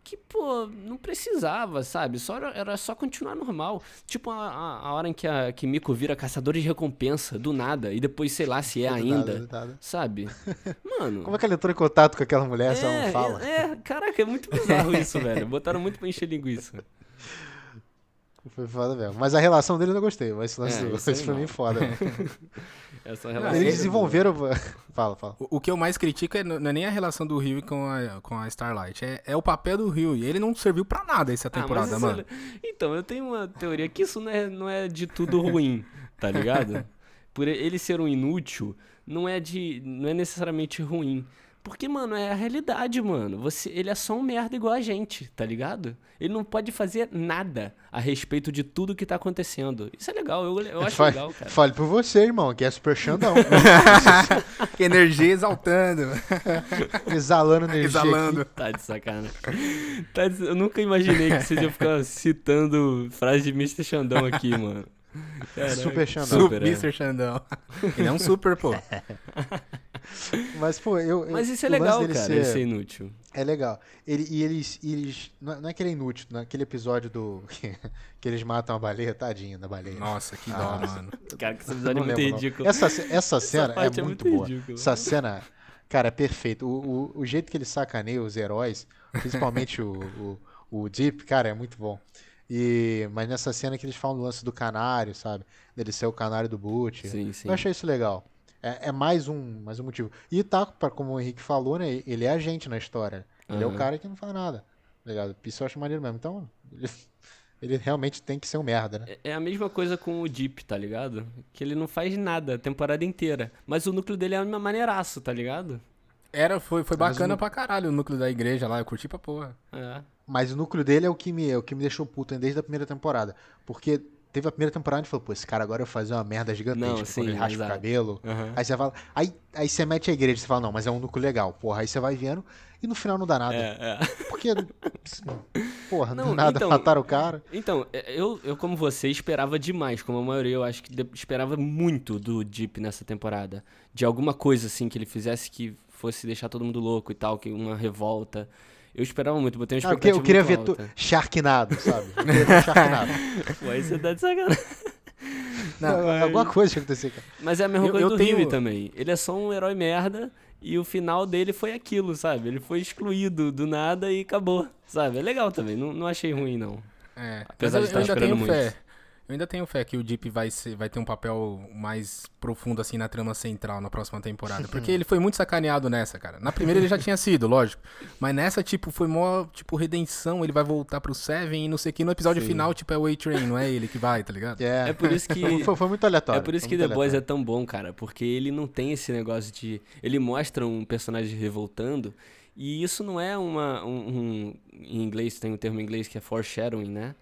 [SPEAKER 1] Que, pô, não precisava, sabe? Só era, era só continuar normal. Tipo a, a, a, hora em que a Kimiko vira caçador de recompensa, do nada. E depois, sei lá, se é ainda. Nada, nada. Sabe? Mano.
[SPEAKER 2] Como é que ela entrou em contato com aquela mulher é, se ela não é, fala?
[SPEAKER 1] É, é, caraca, é muito bizarro isso, velho. Botaram muito pra encher linguiça.
[SPEAKER 2] Foi foda mesmo. Mas a relação dele eu não gostei. Mas esse lance é, do, esse foi mim foda.
[SPEAKER 1] Essa relação
[SPEAKER 2] Eles desenvolveram. Fala, fala.
[SPEAKER 3] O, o, que eu mais critico é, não é nem a relação do Rio com a, com a Starlight. É, é o papel do Rio. E ele não serviu pra nada essa ah, temporada, ah, mano. É...
[SPEAKER 1] Então, eu tenho uma teoria que isso não é, não é de tudo ruim, tá ligado? Por ele ser um inútil, não é, de, não é necessariamente ruim. Porque, mano, é a realidade, mano. Você, ele é só um merda igual a gente, tá ligado? Ele não pode fazer nada a respeito de tudo que tá acontecendo. Isso é legal, eu, eu acho
[SPEAKER 2] fale,
[SPEAKER 1] legal, cara.
[SPEAKER 2] Fale por você, irmão, que é super Xandão.
[SPEAKER 3] energia exaltando.
[SPEAKER 2] Exalando energia.
[SPEAKER 3] Exalando.
[SPEAKER 1] Aqui. Tá de sacanagem. Tá de... Eu nunca imaginei que você ia ficar citando frase de Mr. Xandão aqui, mano.
[SPEAKER 2] Caraca. Super Xandão.
[SPEAKER 3] Super, é. Mr. Xandão. Ele é um super, pô.
[SPEAKER 2] Mas, pô, eu.
[SPEAKER 1] Mas isso é legal, cara, ser, ele ser inútil.
[SPEAKER 2] É legal. Ele, e eles. eles não é que ele é inútil, naquele episódio do. que eles matam a baleia, tadinha da baleia.
[SPEAKER 3] Nossa, que dó, ah, mano.
[SPEAKER 1] Cara, que esse episódio é muito ridículo.
[SPEAKER 2] Essa, essa cena essa é, muito é, muito boa. Ridículo. Essa cena. Cara, é perfeito. O, o, o, jeito que ele sacaneia os heróis, principalmente o, o, o Deep, cara, é muito bom. E, mas nessa cena que eles falam do lance do canário, sabe? Dele ser o canário do Boot.
[SPEAKER 1] Sim, sim.
[SPEAKER 2] Eu achei isso legal. É, é, mais, um, mais um motivo. E tá, pra, como o Henrique falou, né? Ele é agente na história. Ele uhum. é o cara que não faz nada. Tá ligado? Isso eu acho maneiro mesmo. Então, ele, ele realmente tem que ser um merda, né?
[SPEAKER 1] É, é a mesma coisa com o Deep, tá ligado? Que ele não faz nada a temporada inteira. Mas o núcleo dele é uma maneiraço, tá ligado?
[SPEAKER 3] Era, foi, foi bacana o... pra caralho o núcleo da igreja lá, eu curti pra porra.
[SPEAKER 1] É.
[SPEAKER 2] Mas o núcleo dele é o que me, é o que me deixou puto desde a primeira temporada. Porque teve a primeira temporada e falou, pô, esse cara agora vai fazer uma merda gigantesca não, sim, quando ele raspa exato. o cabelo. Uhum. Aí você fala. Aí, aí você mete a igreja você fala, não, mas é um núcleo legal. Porra, aí você vai vendo e no final não dá nada.
[SPEAKER 1] É, é.
[SPEAKER 2] Porque. Porra, não, nada, então, mataram o cara.
[SPEAKER 1] Então, é, eu, eu, como você, esperava demais. Como a maioria, eu acho que esperava muito do Deep nessa temporada. De alguma coisa, assim, que ele fizesse que fosse deixar todo mundo louco e tal, que uma revolta. Eu esperava muito, botei uma expectativa
[SPEAKER 2] ah, Eu queria ver tu... Sharknado, sabe? Eu queria ver Sharknado.
[SPEAKER 1] Pô, aí você tá de sacanagem.
[SPEAKER 2] Não, mas... Alguma coisa que aconteceu, cara.
[SPEAKER 1] Mas é a mesma eu, coisa eu do tenho... também. Ele é só um herói merda e o final dele foi aquilo, sabe? Ele foi excluído do nada e acabou, sabe? É legal também, não, não achei ruim, não.
[SPEAKER 3] É, Apesar de estar esperando muito. Fé. Eu ainda tenho fé que o Deep vai, ser, vai ter um papel mais profundo, assim, na trama central na próxima temporada. Porque ele foi muito sacaneado nessa, cara. Na primeira ele já tinha sido, lógico. Mas nessa, tipo, foi mó, tipo, redenção. Ele vai voltar pro Seven e não sei o que. No episódio Sim. final, tipo, é o A-Train, não é ele que vai, tá ligado?
[SPEAKER 1] É, é por isso que...
[SPEAKER 2] foi, foi, muito aleatório.
[SPEAKER 1] É por isso que The Boys é tão bom, cara. Porque ele não tem esse negócio de... Ele mostra um personagem revoltando... E isso não é uma. Um, um, em inglês, tem um termo em inglês que é foreshadowing, né?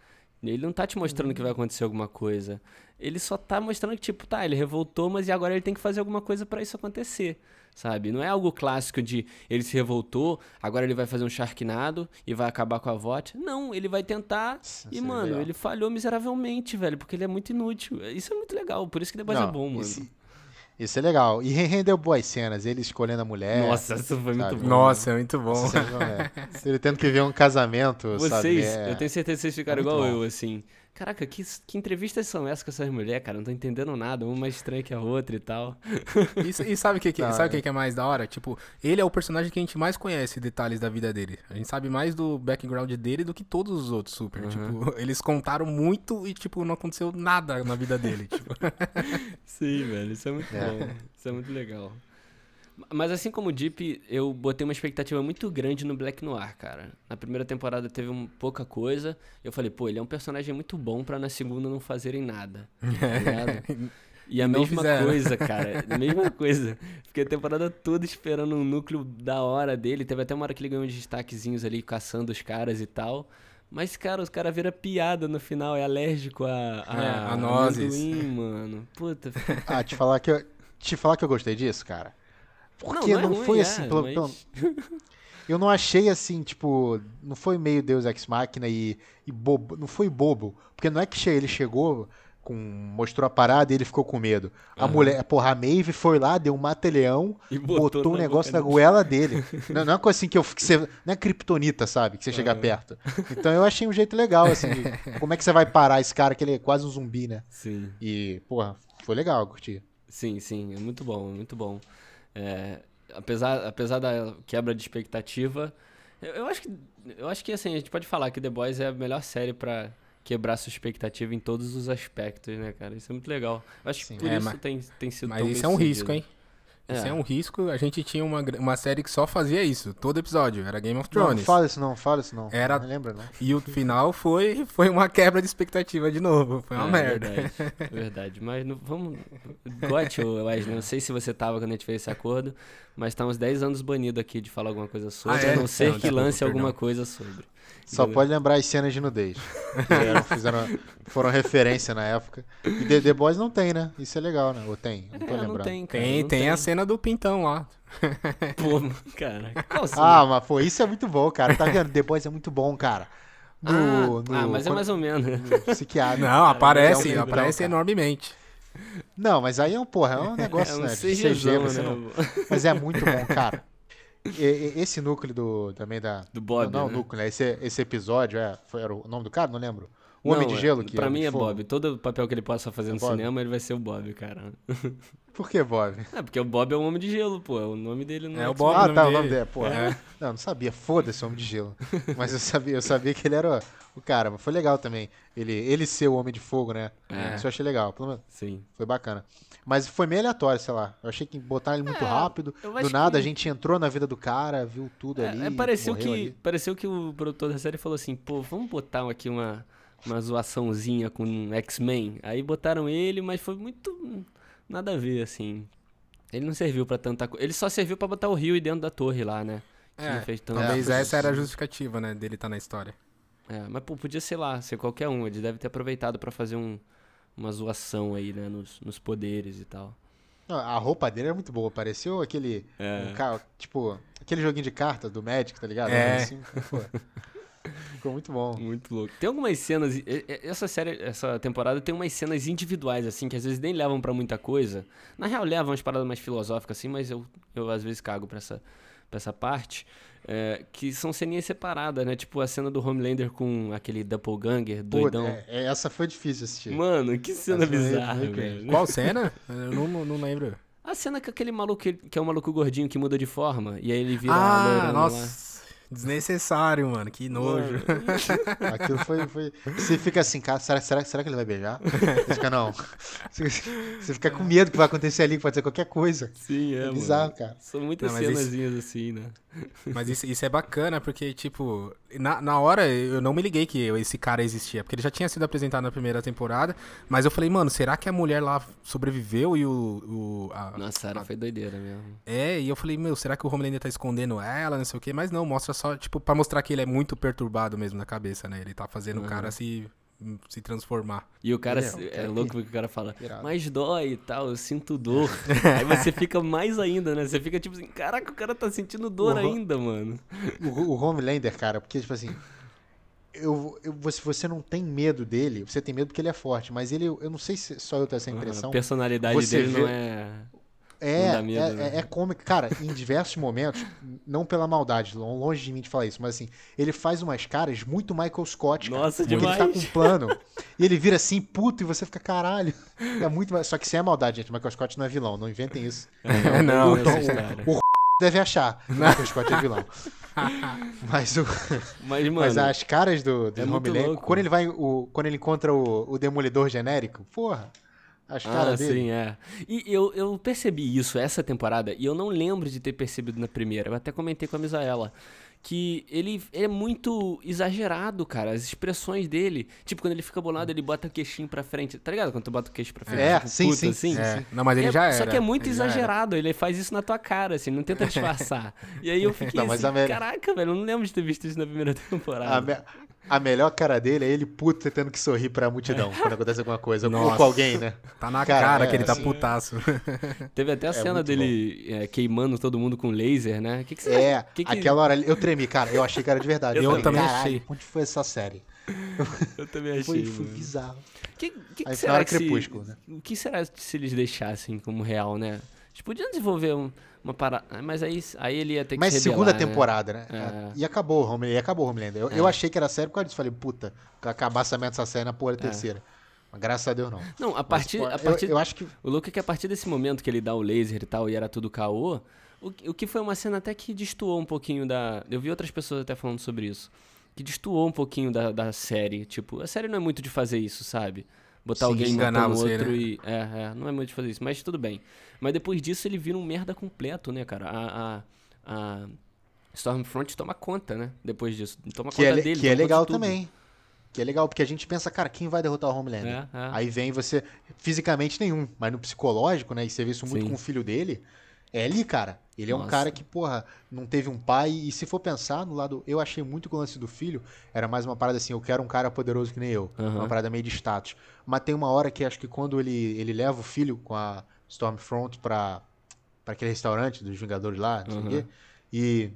[SPEAKER 1] Ele não tá te mostrando que vai uhum. acontecer alguma coisa. Ele só tá mostrando que, tipo, tá, ele revoltou, mas e agora ele tem que fazer alguma coisa para isso acontecer. Sabe? Não é algo clássico de ele se revoltou, agora ele vai fazer um charquinado e vai acabar com a VOT. Não, ele vai tentar Isso e, é mano, legal. ele falhou miseravelmente, velho, porque ele é muito inútil. Isso é muito legal, por isso que depois é bom, mano. Esse,
[SPEAKER 2] isso é legal. E rendeu boas cenas, ele escolhendo a mulher.
[SPEAKER 1] Nossa, isso foi sabe? muito bom.
[SPEAKER 3] Nossa, é muito bom.
[SPEAKER 2] É. Ele tendo que ver um casamento,
[SPEAKER 1] Vocês,
[SPEAKER 2] sabe?
[SPEAKER 1] É... eu tenho certeza que vocês ficaram é igual bom. eu, assim. Caraca, que, que entrevistas são essas com essas mulheres, cara? Não tô entendendo nada, uma mais estranha que a outra e tal.
[SPEAKER 3] E, e sabe o que, que, sabe que, que é mais da hora? Tipo, ele é o personagem que a gente mais conhece detalhes da vida dele. A gente sabe mais do background dele do que todos os outros super. Uhum. Tipo, eles contaram muito e, tipo, não aconteceu nada na vida dele. Tipo.
[SPEAKER 1] Sim, velho, isso é muito é. bom. Isso é muito legal. Mas assim como o Deep, eu botei uma expectativa muito grande no Black Noir, cara. Na primeira temporada teve um, pouca coisa. Eu falei, pô, ele é um personagem muito bom para na segunda não fazerem nada. Tá E a não mesma fizeram. coisa, cara. A mesma coisa. Fiquei a temporada toda esperando um núcleo da hora dele. Teve até uma hora que ele ganhou uns destaquezinhos ali, caçando os caras e tal. Mas, cara, os caras viram piada no final. É alérgico a, a,
[SPEAKER 3] é, a nozes.
[SPEAKER 1] mano. Puta.
[SPEAKER 2] ah, te falar que eu, te falar que eu gostei disso, cara. Porque não, não, não é foi ruim, assim, é, pelo, mas... pelo... Eu não achei assim, tipo, não foi meio Deus Ex Machina e, e bobo, não foi bobo, porque não é que ele chegou com mostrou a parada e ele ficou com medo. A uhum. mulher, porra, a Maeve foi lá, deu um mata-leão, botou, botou um negócio na goela dele. não, não, é coisa assim que eu que você, não é kriptonita, sabe, que você uhum. chega perto. Então eu achei um jeito legal assim, de, como é que você vai parar esse cara que ele é quase um zumbi, né?
[SPEAKER 1] Sim.
[SPEAKER 2] E, porra, foi legal, curti.
[SPEAKER 1] Sim, sim, é muito bom, é muito bom. É, apesar, apesar da quebra de expectativa, eu, eu, acho que eu acho que assim, a gente pode falar que The Boys é a melhor série para quebrar sua expectativa em todos os aspectos, né, cara? Isso é muito legal. Eu acho Sim, que por é, isso
[SPEAKER 3] mas,
[SPEAKER 1] tem, tem sido
[SPEAKER 3] Mas isso é um risco, hein? É. Isso é um risco. A gente tinha uma, uma série que só fazia isso, todo episódio. Era Game of Thrones.
[SPEAKER 2] Não, fala isso não, fala isso não.
[SPEAKER 3] Era...
[SPEAKER 2] Não lembra, não.
[SPEAKER 3] E o final foi, foi uma quebra de expectativa de novo. Foi uma é, merda.
[SPEAKER 1] Verdade, verdade. Mas não, vamos. Gote, Wesley, não sei se você tava quando a gente fez esse acordo, mas tá uns 10 anos banido aqui de falar alguma coisa sobre, ah, é? a não ser não, que lance desculpa, alguma coisa sobre.
[SPEAKER 2] Só pode lembrar as cenas de nudez. fizeram, foram referência na época. E The, The Boys não tem, né? Isso é legal, né? Ou tem? Não tô é, lembrando. Não
[SPEAKER 3] tem, cara, tem, não tem, tem, a cena do pintão lá.
[SPEAKER 1] Pô, cara.
[SPEAKER 2] Ah, mas pô, isso é muito bom, cara. Tá vendo? The Boys é muito bom, cara.
[SPEAKER 1] No, ah, no, ah, mas é mais ou menos.
[SPEAKER 2] Psiquiatra.
[SPEAKER 3] Não, aparece, é um aparece enormemente.
[SPEAKER 2] Não, mas aí é um, porra, é um negócio, é um né? CG, CG né? Não... Mas é muito bom, cara. E, esse núcleo do, também da.
[SPEAKER 1] Do Bob.
[SPEAKER 2] Não,
[SPEAKER 1] não né?
[SPEAKER 2] núcleo, né? Esse, esse episódio, é, foi, era o nome do cara? Não lembro. O Homem de Gelo que
[SPEAKER 1] Pra mim é Bob. Todo papel que ele possa fazer é no Bob. cinema, ele vai ser o Bob, cara.
[SPEAKER 2] Por que Bob?
[SPEAKER 1] É, porque o Bob é o Homem de Gelo, pô. O nome dele não é.
[SPEAKER 2] É o Bob. Ah, tá, o nome dele. Pô, é. Não, não sabia. Foda-se o Homem de Gelo. Mas eu sabia, eu sabia que ele era o cara. Mas foi legal também. Ele, ele ser o Homem de Fogo, né? É. Isso eu achei legal. Pelo menos.
[SPEAKER 1] Sim.
[SPEAKER 2] Foi bacana. Mas foi meio aleatório, sei lá. Eu achei que botaram ele muito é, rápido. Do nada que... a gente entrou na vida do cara, viu tudo é, ali.
[SPEAKER 1] É, pareceu, que, ali. pareceu que o produtor da série falou assim: pô, vamos botar aqui uma, uma zoaçãozinha com X-Men. Aí botaram ele, mas foi muito. Nada a ver, assim. Ele não serviu para tanta coisa. Ele só serviu para botar o Rio dentro da torre lá, né?
[SPEAKER 3] É, talvez essa era a justificativa, né, dele estar tá na história.
[SPEAKER 1] É, mas pô, podia ser lá, ser qualquer um. Ele deve ter aproveitado para fazer um uma zoação aí, né, nos, nos poderes e tal.
[SPEAKER 2] Não, a roupa dele era muito boa, pareceu aquele. É. Um carro, tipo, aquele joguinho de cartas do Magic, tá ligado?
[SPEAKER 3] É. Assim,
[SPEAKER 2] Ficou muito bom.
[SPEAKER 1] Muito louco. Tem algumas cenas. Essa série, essa temporada tem umas cenas individuais, assim, que às vezes nem levam para muita coisa. Na real, levam umas paradas mais filosóficas, assim, mas eu, eu às vezes cago pra essa, pra essa parte. É, que são ceninhas separadas, né? Tipo a cena do Homelander com aquele doppelganger doidão. Pô, é,
[SPEAKER 2] é, essa foi difícil assistir.
[SPEAKER 1] Mano, que cena essa bizarra, velho.
[SPEAKER 3] Qual cena? Eu não, não lembro.
[SPEAKER 1] A cena que aquele maluco, que é o maluco gordinho que muda de forma, e aí ele vira
[SPEAKER 3] ah, nossa. Lá. Desnecessário, mano. Que nojo.
[SPEAKER 2] Mano, aquilo foi, foi. Você fica assim, cara, será, será, será que ele vai beijar? Você fica, não. Você fica com medo que vai acontecer ali, que pode ser qualquer coisa.
[SPEAKER 1] Sim, é.
[SPEAKER 2] é bizarro, mano. cara.
[SPEAKER 1] São muitas não, cenazinhas isso... assim, né?
[SPEAKER 3] Mas isso, isso é bacana, porque, tipo, na, na hora eu não me liguei que esse cara existia, porque ele já tinha sido apresentado na primeira temporada, mas eu falei, mano, será que a mulher lá sobreviveu e o. o
[SPEAKER 1] a, Nossa, era a... foi doideira mesmo.
[SPEAKER 3] É, e eu falei, meu, será que o Homelander tá escondendo ela, não sei o quê? Mas não, mostra só, tipo, pra mostrar que ele é muito perturbado mesmo na cabeça, né? Ele tá fazendo uhum. o cara se se transformar.
[SPEAKER 1] E o cara é, é louco porque o cara fala, mas dói e tal, eu sinto dor. Aí você fica mais ainda, né? Você fica tipo assim, caraca, o cara tá sentindo dor o ainda, mano.
[SPEAKER 2] O, o Homelander, cara, porque tipo assim, eu, eu, você, você não tem medo dele, você tem medo porque ele é forte, mas ele, eu não sei se só eu tenho essa impressão.
[SPEAKER 1] a personalidade dele vê... não é.
[SPEAKER 2] É, medo, é, né? é, é cômico. Cara, em diversos momentos, não pela maldade, longe de mim de falar isso, mas assim, ele faz umas caras muito Michael Scott.
[SPEAKER 1] Cara, Nossa,
[SPEAKER 2] porque
[SPEAKER 1] demais.
[SPEAKER 2] ele tá com um plano e ele vira assim, puto, e você fica, caralho. É muito Só que sem é maldade, gente. Michael Scott não é vilão, não inventem isso.
[SPEAKER 3] É, não,
[SPEAKER 2] o, o, o, deve achar. Michael Scott é vilão. Mas, o,
[SPEAKER 1] mas, mano,
[SPEAKER 2] mas as caras do, do é quando ele vai, o, quando ele encontra o, o Demolidor genérico, porra, as caras ah, dele. sim,
[SPEAKER 1] é. E eu, eu percebi isso essa temporada, e eu não lembro de ter percebido na primeira. Eu até comentei com a Misaela. Que ele, ele é muito exagerado, cara. As expressões dele. Tipo, quando ele fica bolado, ele bota o queixinho pra frente. Tá ligado? Quando tu bota o queixo pra frente.
[SPEAKER 2] É, tipo, sim, sim, assim.
[SPEAKER 3] É. Não, mas ele é, já era.
[SPEAKER 1] Só que é muito ele exagerado. Ele faz isso na tua cara, assim. Não tenta disfarçar. e aí eu fiquei não, assim, caraca, velho. Eu não lembro de ter visto isso na primeira temporada.
[SPEAKER 2] A, me... A melhor cara dele é ele puto tendo que sorrir pra multidão quando acontece alguma coisa. Nossa. Ou com alguém, né?
[SPEAKER 3] Tá na cara, cara é, que ele tá assim, putaço.
[SPEAKER 1] Teve até a é cena dele é, queimando todo mundo com laser, né?
[SPEAKER 2] Que que você é, que que... aquela hora eu tremi, cara. Eu achei que era de verdade.
[SPEAKER 3] Eu, eu também achei.
[SPEAKER 2] Onde foi essa série?
[SPEAKER 1] Eu também achei.
[SPEAKER 2] Foi, foi bizarro.
[SPEAKER 1] Que, que, que será que crepúsculo, se, né? O que será se eles deixassem como real, né? Eles podiam desenvolver um, uma parada. Mas aí, aí ele ia ter que
[SPEAKER 2] Mas
[SPEAKER 1] rebelar,
[SPEAKER 2] segunda
[SPEAKER 1] né?
[SPEAKER 2] temporada, né? É. E acabou, Homelander. E acabou Homelander. Eu, é. eu achei que era sério por causa disso. Falei, puta, acabar essa série na porra da é. terceira. Mas graças a Deus não.
[SPEAKER 1] Não, a partir. Mas, a partir
[SPEAKER 2] eu, eu, acho que.
[SPEAKER 1] O louco é que a partir desse momento que ele dá o laser e tal, e era tudo caô, o, o que foi uma cena até que destoou um pouquinho da. Eu vi outras pessoas até falando sobre isso. Que destoou um pouquinho da, da série. Tipo, a série não é muito de fazer isso, sabe? botar Sim, alguém enganar no outro né? e. É, é, não é muito de fazer isso, mas tudo bem. Mas depois disso ele vira um merda completo, né, cara? A, a, a Stormfront toma conta, né? Depois disso. Toma
[SPEAKER 2] que
[SPEAKER 1] conta
[SPEAKER 2] é,
[SPEAKER 1] dele.
[SPEAKER 2] Que é legal também. Que é legal, porque a gente pensa, cara, quem vai derrotar o Homelander?
[SPEAKER 1] É, é.
[SPEAKER 2] Aí vem você, fisicamente nenhum, mas no psicológico, né? E você vê isso muito Sim. com o filho dele. É ali, cara. Ele é Nossa. um cara que, porra, não teve um pai. E se for pensar no lado. Eu achei muito que o lance do filho era mais uma parada assim: eu quero um cara poderoso que nem eu. Uhum. Uma parada meio de status. Mas tem uma hora que acho que quando ele, ele leva o filho com a Stormfront pra, pra aquele restaurante dos Vingadores lá, não uhum. sei o quê. E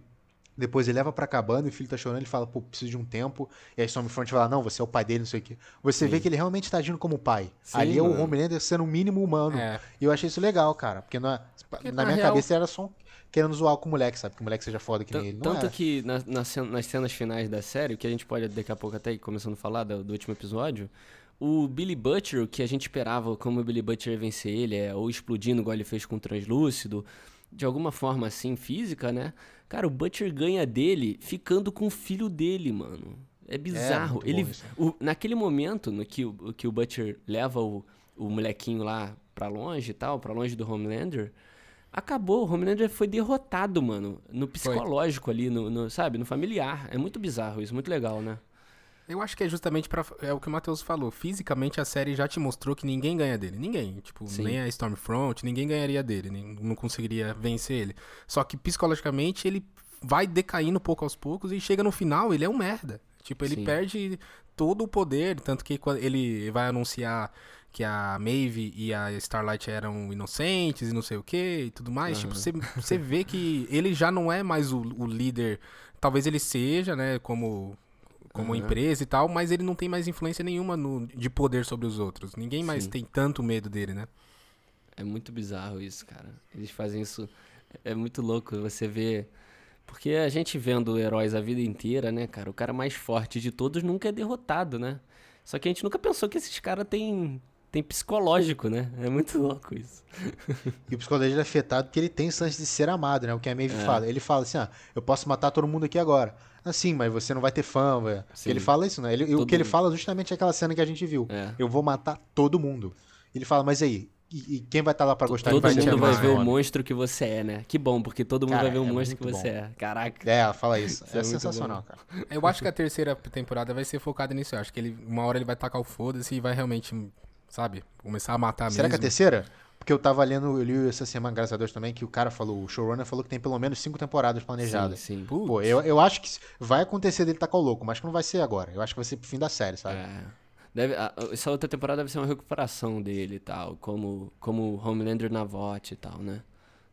[SPEAKER 2] depois ele leva pra cabana e o filho tá chorando, ele fala, pô, preciso de um tempo. E aí Stormfront fala, não, você é o pai dele, não sei o quê. Você Sim. vê que ele realmente tá agindo como pai. Sim, Ali mano. é o Homelander sendo o mínimo humano. É. E eu achei isso legal, cara. Porque na, porque na, na minha real... cabeça era só querendo zoar com o moleque, sabe? Que o moleque seja foda que nem ele. Não
[SPEAKER 1] Tanto
[SPEAKER 2] é.
[SPEAKER 1] que na, nas, nas cenas finais da série, que a gente pode daqui a pouco até ir começando a falar do, do último episódio, o Billy Butcher, o que a gente esperava como o Billy Butcher ia vencer ele, é ou explodindo igual ele fez com o Translúcido, de alguma forma assim, física, né? Cara, o Butcher ganha dele ficando com o filho dele, mano. É, é bizarro. É, ele, o, naquele momento no que, o, que o Butcher leva o, o molequinho lá pra longe e tal, pra longe do Homelander, acabou. O Homelander foi derrotado, mano. No psicológico foi. ali, no, no, sabe? No familiar. É muito bizarro isso, muito legal, né?
[SPEAKER 3] Eu acho que é justamente para É o que o Matheus falou. Fisicamente a série já te mostrou que ninguém ganha dele. Ninguém. Tipo, Sim. nem a Stormfront, ninguém ganharia dele. Nem, não conseguiria vencer ele. Só que psicologicamente ele vai decaindo pouco aos poucos e chega no final, ele é um merda. Tipo, ele Sim. perde todo o poder. Tanto que quando ele vai anunciar que a Maeve e a Starlight eram inocentes e não sei o que e tudo mais. Uhum. Tipo, você vê que ele já não é mais o, o líder. Talvez ele seja, né, como como uhum. empresa e tal, mas ele não tem mais influência nenhuma no, de poder sobre os outros. Ninguém mais Sim. tem tanto medo dele, né?
[SPEAKER 1] É muito bizarro isso, cara. Eles fazem isso. É muito louco você ver. Porque a gente vendo heróis a vida inteira, né, cara? O cara mais forte de todos nunca é derrotado, né? Só que a gente nunca pensou que esses caras têm tem psicológico, né? É muito louco isso.
[SPEAKER 2] E o psicológico é afetado porque ele tem chance de ser amado, né? O que a Maeve é. fala. Ele fala assim, ah, eu posso matar todo mundo aqui agora. Assim, mas você não vai ter fã, velho. Ele fala isso, né? Ele, o que ele fala justamente é aquela cena que a gente viu. É. Eu vou matar todo mundo. Ele fala, mas aí, e, e quem vai estar tá lá para gostar
[SPEAKER 1] todo
[SPEAKER 2] de
[SPEAKER 1] Todo mundo vai ver o monstro que você é, né? Que bom, porque todo mundo cara, vai ver o é monstro que você bom. é. Caraca.
[SPEAKER 2] É, fala isso. isso é, é sensacional, bom. cara.
[SPEAKER 3] Eu acho que a terceira temporada vai ser focada nisso. Eu acho que ele, uma hora ele vai tacar o foda-se e vai realmente sabe? Começar a matar
[SPEAKER 2] Será
[SPEAKER 3] mesmo.
[SPEAKER 2] que a terceira? Porque eu tava lendo, eu li essa semana, graças a Deus também, que o cara falou, o showrunner falou que tem pelo menos cinco temporadas planejadas.
[SPEAKER 1] Sim, sim.
[SPEAKER 2] Pô, eu, eu acho que vai acontecer dele tacar o louco, mas que não vai ser agora. Eu acho que vai ser pro fim da série, sabe? É.
[SPEAKER 1] Deve, essa outra temporada deve ser uma recuperação dele e tal, como, como Homelander na VOT e tal, né?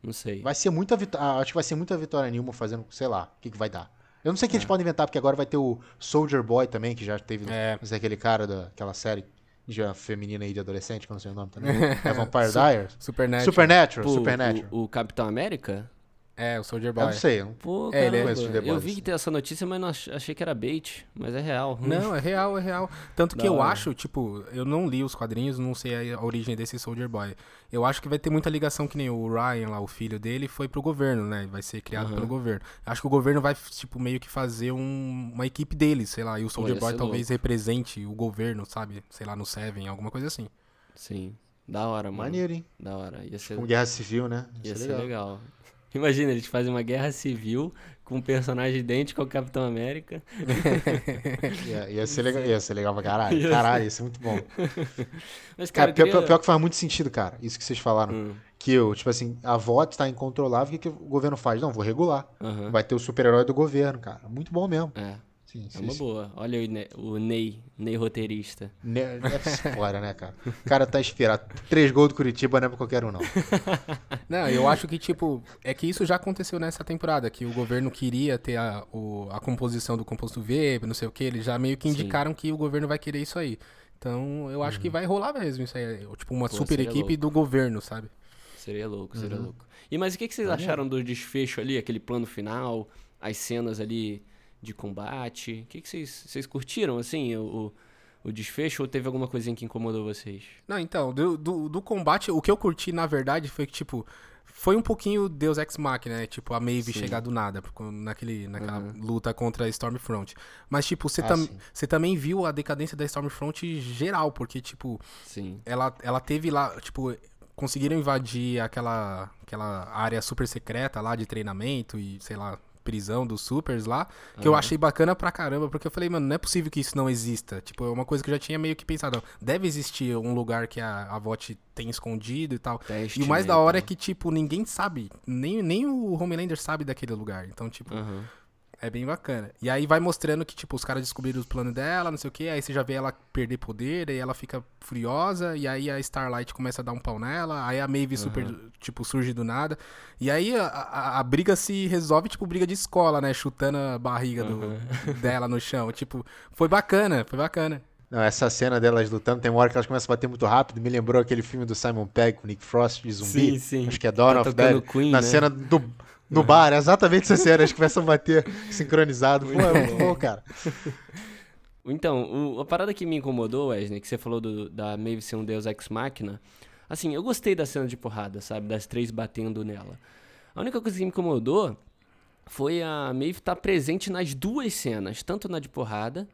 [SPEAKER 1] Não sei.
[SPEAKER 2] Vai ser muita vitória. Acho que vai ser muita vitória nenhuma fazendo, sei lá, o que, que vai dar. Eu não sei o que é. eles podem inventar, porque agora vai ter o Soldier Boy também, que já teve. É. Não sei, aquele cara daquela série já feminina aí de adolescente, que eu não sei o nome também. é Vampire Diaries?
[SPEAKER 3] Supernatural.
[SPEAKER 2] Supernatural, Supernatural.
[SPEAKER 1] O, o Capitão América?
[SPEAKER 3] É, o Soldier Boy.
[SPEAKER 2] Eu não sei.
[SPEAKER 1] Pô, é, ele é eu vi que tem essa notícia, mas não achei que era bait. Mas é real.
[SPEAKER 3] Não, é real, é real. Tanto que eu acho, tipo, eu não li os quadrinhos, não sei a origem desse Soldier Boy. Eu acho que vai ter muita ligação que nem o Ryan lá, o filho dele, foi pro governo, né? Vai ser criado uhum. pelo governo. Acho que o governo vai, tipo, meio que fazer um, uma equipe deles, sei lá. E o Soldier Boy talvez louco. represente o governo, sabe? Sei lá, no Seven, alguma coisa assim.
[SPEAKER 1] Sim. Da hora, mano.
[SPEAKER 2] Maneiro, hein?
[SPEAKER 1] Da hora. Ia ser...
[SPEAKER 2] Com guerra civil, né?
[SPEAKER 1] Ia, Ia ser legal. legal. Imagina, eles fazem uma guerra civil com um personagem idêntico ao Capitão América.
[SPEAKER 2] ia, ia, ser legal, ia ser legal pra caralho. Caralho, isso é muito bom. Mas, cara, cara pior, queria... pior, que faz muito sentido, cara, isso que vocês falaram. Hum. Que eu, tipo assim, a VOT tá incontrolável, o que, que o governo faz? Não, vou regular. Uhum. Vai ter o super-herói do governo, cara. Muito bom mesmo.
[SPEAKER 1] É. Sim, é uma sim. boa. Olha o Ney, Ney roteirista.
[SPEAKER 2] Ne é fora, né, cara? O cara tá inspirado. Três gols do Curitiba não é pra qualquer um, não.
[SPEAKER 3] Não, eu acho que, tipo, é que isso já aconteceu nessa temporada, que o governo queria ter a, o, a composição do composto V, não sei o que, eles já meio que indicaram sim. que o governo vai querer isso aí. Então, eu acho uhum. que vai rolar mesmo isso aí. Tipo, uma Pô, super equipe louco. do governo, sabe?
[SPEAKER 1] Seria louco, seria uhum. louco. E mas o que, que vocês acharam do desfecho ali, aquele plano final, as cenas ali de combate? O que, que vocês, vocês curtiram, assim, o, o desfecho ou teve alguma coisinha que incomodou vocês?
[SPEAKER 3] Não, então, do, do, do, combate, o que eu curti, na verdade, foi que, tipo, foi um pouquinho Deus Ex Machina, né? Tipo, a Maeve Sim. chegar do nada, naquele, naquela uhum. luta contra a Stormfront. Mas, tipo, você, ah, tam, também viu a decadência da Stormfront geral, porque, tipo, Sim. Ela, ela teve lá, tipo, conseguiram invadir aquela, aquela área super secreta lá de treinamento e, sei lá, prisão dos supers lá, que uhum. eu achei bacana pra caramba, porque eu falei, mano, não é possível que isso não exista. Tipo, é uma coisa que eu já tinha meio que pensado, deve existir um lugar que a, a VOT tem escondido e tal. Teste, e o mais da hora é que, tipo, ninguém sabe, nem, nem o Homelander sabe daquele lugar. Então, tipo, uhum. É bem bacana. E aí vai mostrando que, tipo, os caras descobriram os planos dela, não sei o que, aí você já vê ela perder poder, aí ela fica furiosa, e aí a Starlight começa a dar um pau nela, aí a Maeve uhum. super, tipo, surge do nada. E aí a, a, a, briga se resolve, tipo, briga de escola, né? Chutando a barriga uhum. do, dela no chão. Tipo, foi bacana, foi bacana.
[SPEAKER 2] Não, essa cena delas lutando, tem uma hora que elas começam a bater muito rápido, me lembrou aquele filme do Simon Pegg com Nick Frost de zumbi. Sim, sim. Acho que é Dawn tá of Dead. Queen, na né? cena do no bar, é exatamente essa cena, eles começam a bater sincronizado. Pô, é muito bom, cara.
[SPEAKER 1] Então, o, a parada que me incomodou, Wesley, que você falou do, da Maeve ser um deus ex-máquina, assim, eu gostei da cena de porrada, sabe? Das três batendo nela. A única coisa que me incomodou foi a Maeve estar tá presente nas duas cenas, tanto na de porrada,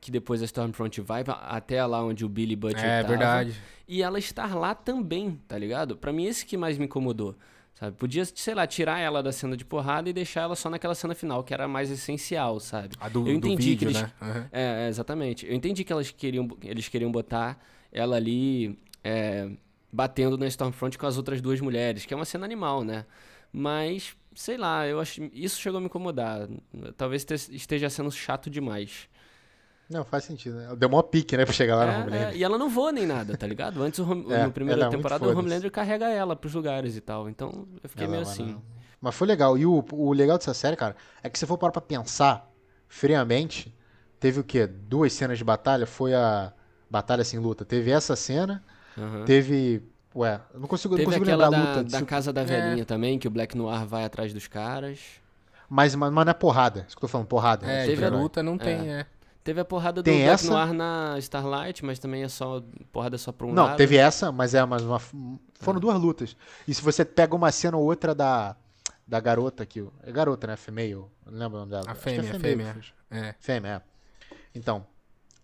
[SPEAKER 1] que depois a Stormfront vai até lá onde o Billy Butcher é, tava, verdade. e ela estar lá também, tá ligado? Para mim esse que mais me incomodou. Sabe? Podia, sei lá, tirar ela da cena de porrada e deixar ela só naquela cena final, que era mais essencial, sabe?
[SPEAKER 3] A do, eu entendi do vídeo, que eles... né?
[SPEAKER 1] Uhum. É, exatamente. Eu entendi que elas queriam, eles queriam botar ela ali é, batendo na Stormfront com as outras duas mulheres, que é uma cena animal, né? Mas, sei lá, eu acho isso chegou a me incomodar. Talvez esteja sendo chato demais.
[SPEAKER 2] Não, faz sentido, né? Deu mó pique, né, pra chegar lá
[SPEAKER 1] é,
[SPEAKER 2] no Homelander.
[SPEAKER 1] É, e ela não voa nem nada, tá ligado? Antes, Home... é, no primeiro é temporada, o Homelander carrega ela pros lugares e tal. Então, eu fiquei ela meio assim. Não.
[SPEAKER 2] Mas foi legal. E o, o legal dessa série, cara, é que se for parar pra pensar friamente, teve o quê? Duas cenas de batalha. Foi a batalha sem luta. Teve essa cena, uhum. teve... Ué, não consigo,
[SPEAKER 1] teve
[SPEAKER 2] não consigo
[SPEAKER 1] lembrar
[SPEAKER 2] da, luta.
[SPEAKER 1] da casa da é. velhinha também, que o Black Noir vai atrás dos caras.
[SPEAKER 2] Mas, mas não é porrada. Isso que eu tô falando, porrada.
[SPEAKER 3] É, teve a luta, não tem, é.
[SPEAKER 1] Teve a porrada do Black essa... Noir na Starlight, mas também é só porrada só pra um
[SPEAKER 2] Não,
[SPEAKER 1] lado.
[SPEAKER 2] teve essa, mas é mais uma. Foram é. duas lutas. E se você pega uma cena ou outra da, da garota aqui. É garota, né? Female. Não lembro o nome dela.
[SPEAKER 3] A fêmea, é fêmea. É.
[SPEAKER 2] Fêmea, é. Então,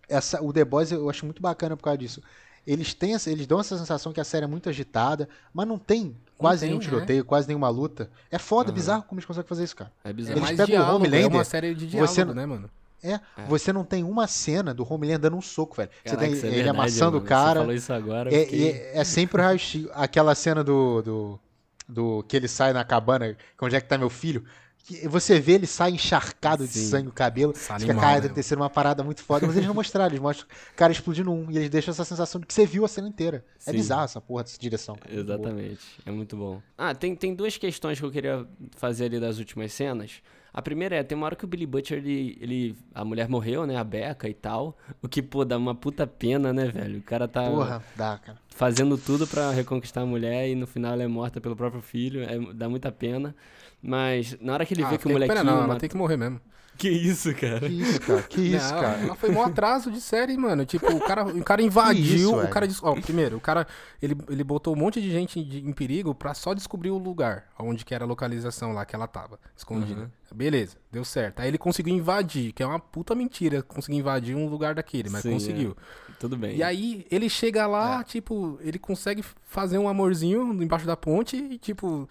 [SPEAKER 2] essa, o The Boys eu acho muito bacana por causa disso. Eles, têm, eles dão essa sensação que a série é muito agitada, mas não tem quase não tem, nenhum tiroteio, é? quase nenhuma luta. É foda, uhum. bizarro como eles conseguem fazer isso, cara.
[SPEAKER 1] É bizarro.
[SPEAKER 2] Eles é pegam diálogo, o Homelander. É
[SPEAKER 3] uma série de diálogo, você, né, mano?
[SPEAKER 2] É, é, você não tem uma cena do Homelander dando um soco, velho. Caraca, você tem é ele verdade, amassando mano. o cara. Você
[SPEAKER 1] falou isso agora.
[SPEAKER 2] É, fiquei... é, é, sempre o raio Aquela cena do, do, do, que ele sai na cabana, onde é que tá meu filho. Que você vê ele sai encharcado Sim. de sangue o cabelo. Isso fica, cara, deve ter sido uma parada muito foda. Mas eles não mostraram, eles mostram o cara explodindo um. E eles deixam essa sensação de que você viu a cena inteira. É Sim. É bizarro essa porra dessa direção.
[SPEAKER 1] Cara. Exatamente. É muito bom. Ah, tem, tem duas questões que eu queria fazer ali das últimas cenas. A primeira é, tem uma hora que o Billy Butcher, ele, ele. A mulher morreu, né? A Becca e tal. O que, pô, dá uma puta pena, né, velho? O cara tá.
[SPEAKER 2] Porra, dá, cara.
[SPEAKER 1] Fazendo tudo para reconquistar a mulher e no final ela é morta pelo próprio filho. É, dá muita pena. Mas na hora que ele ah, vê que o molequinho.
[SPEAKER 3] Pena não, ela tem que morrer mesmo.
[SPEAKER 1] Que isso, cara?
[SPEAKER 2] Que isso, cara? Que isso, não, cara?
[SPEAKER 3] Ela foi um atraso de série, mano. Tipo, o cara, o cara invadiu, isso, o cara ó, primeiro, o cara ele, ele botou um monte de gente em, em perigo pra só descobrir o lugar onde que era a localização lá que ela tava, escondida. Uhum. Beleza, deu certo. Aí ele conseguiu invadir, que é uma puta mentira, conseguir invadir um lugar daquele, mas Sim, conseguiu.
[SPEAKER 1] É. Tudo bem.
[SPEAKER 3] E aí ele chega lá, é. tipo, ele consegue fazer um amorzinho embaixo da ponte e, tipo,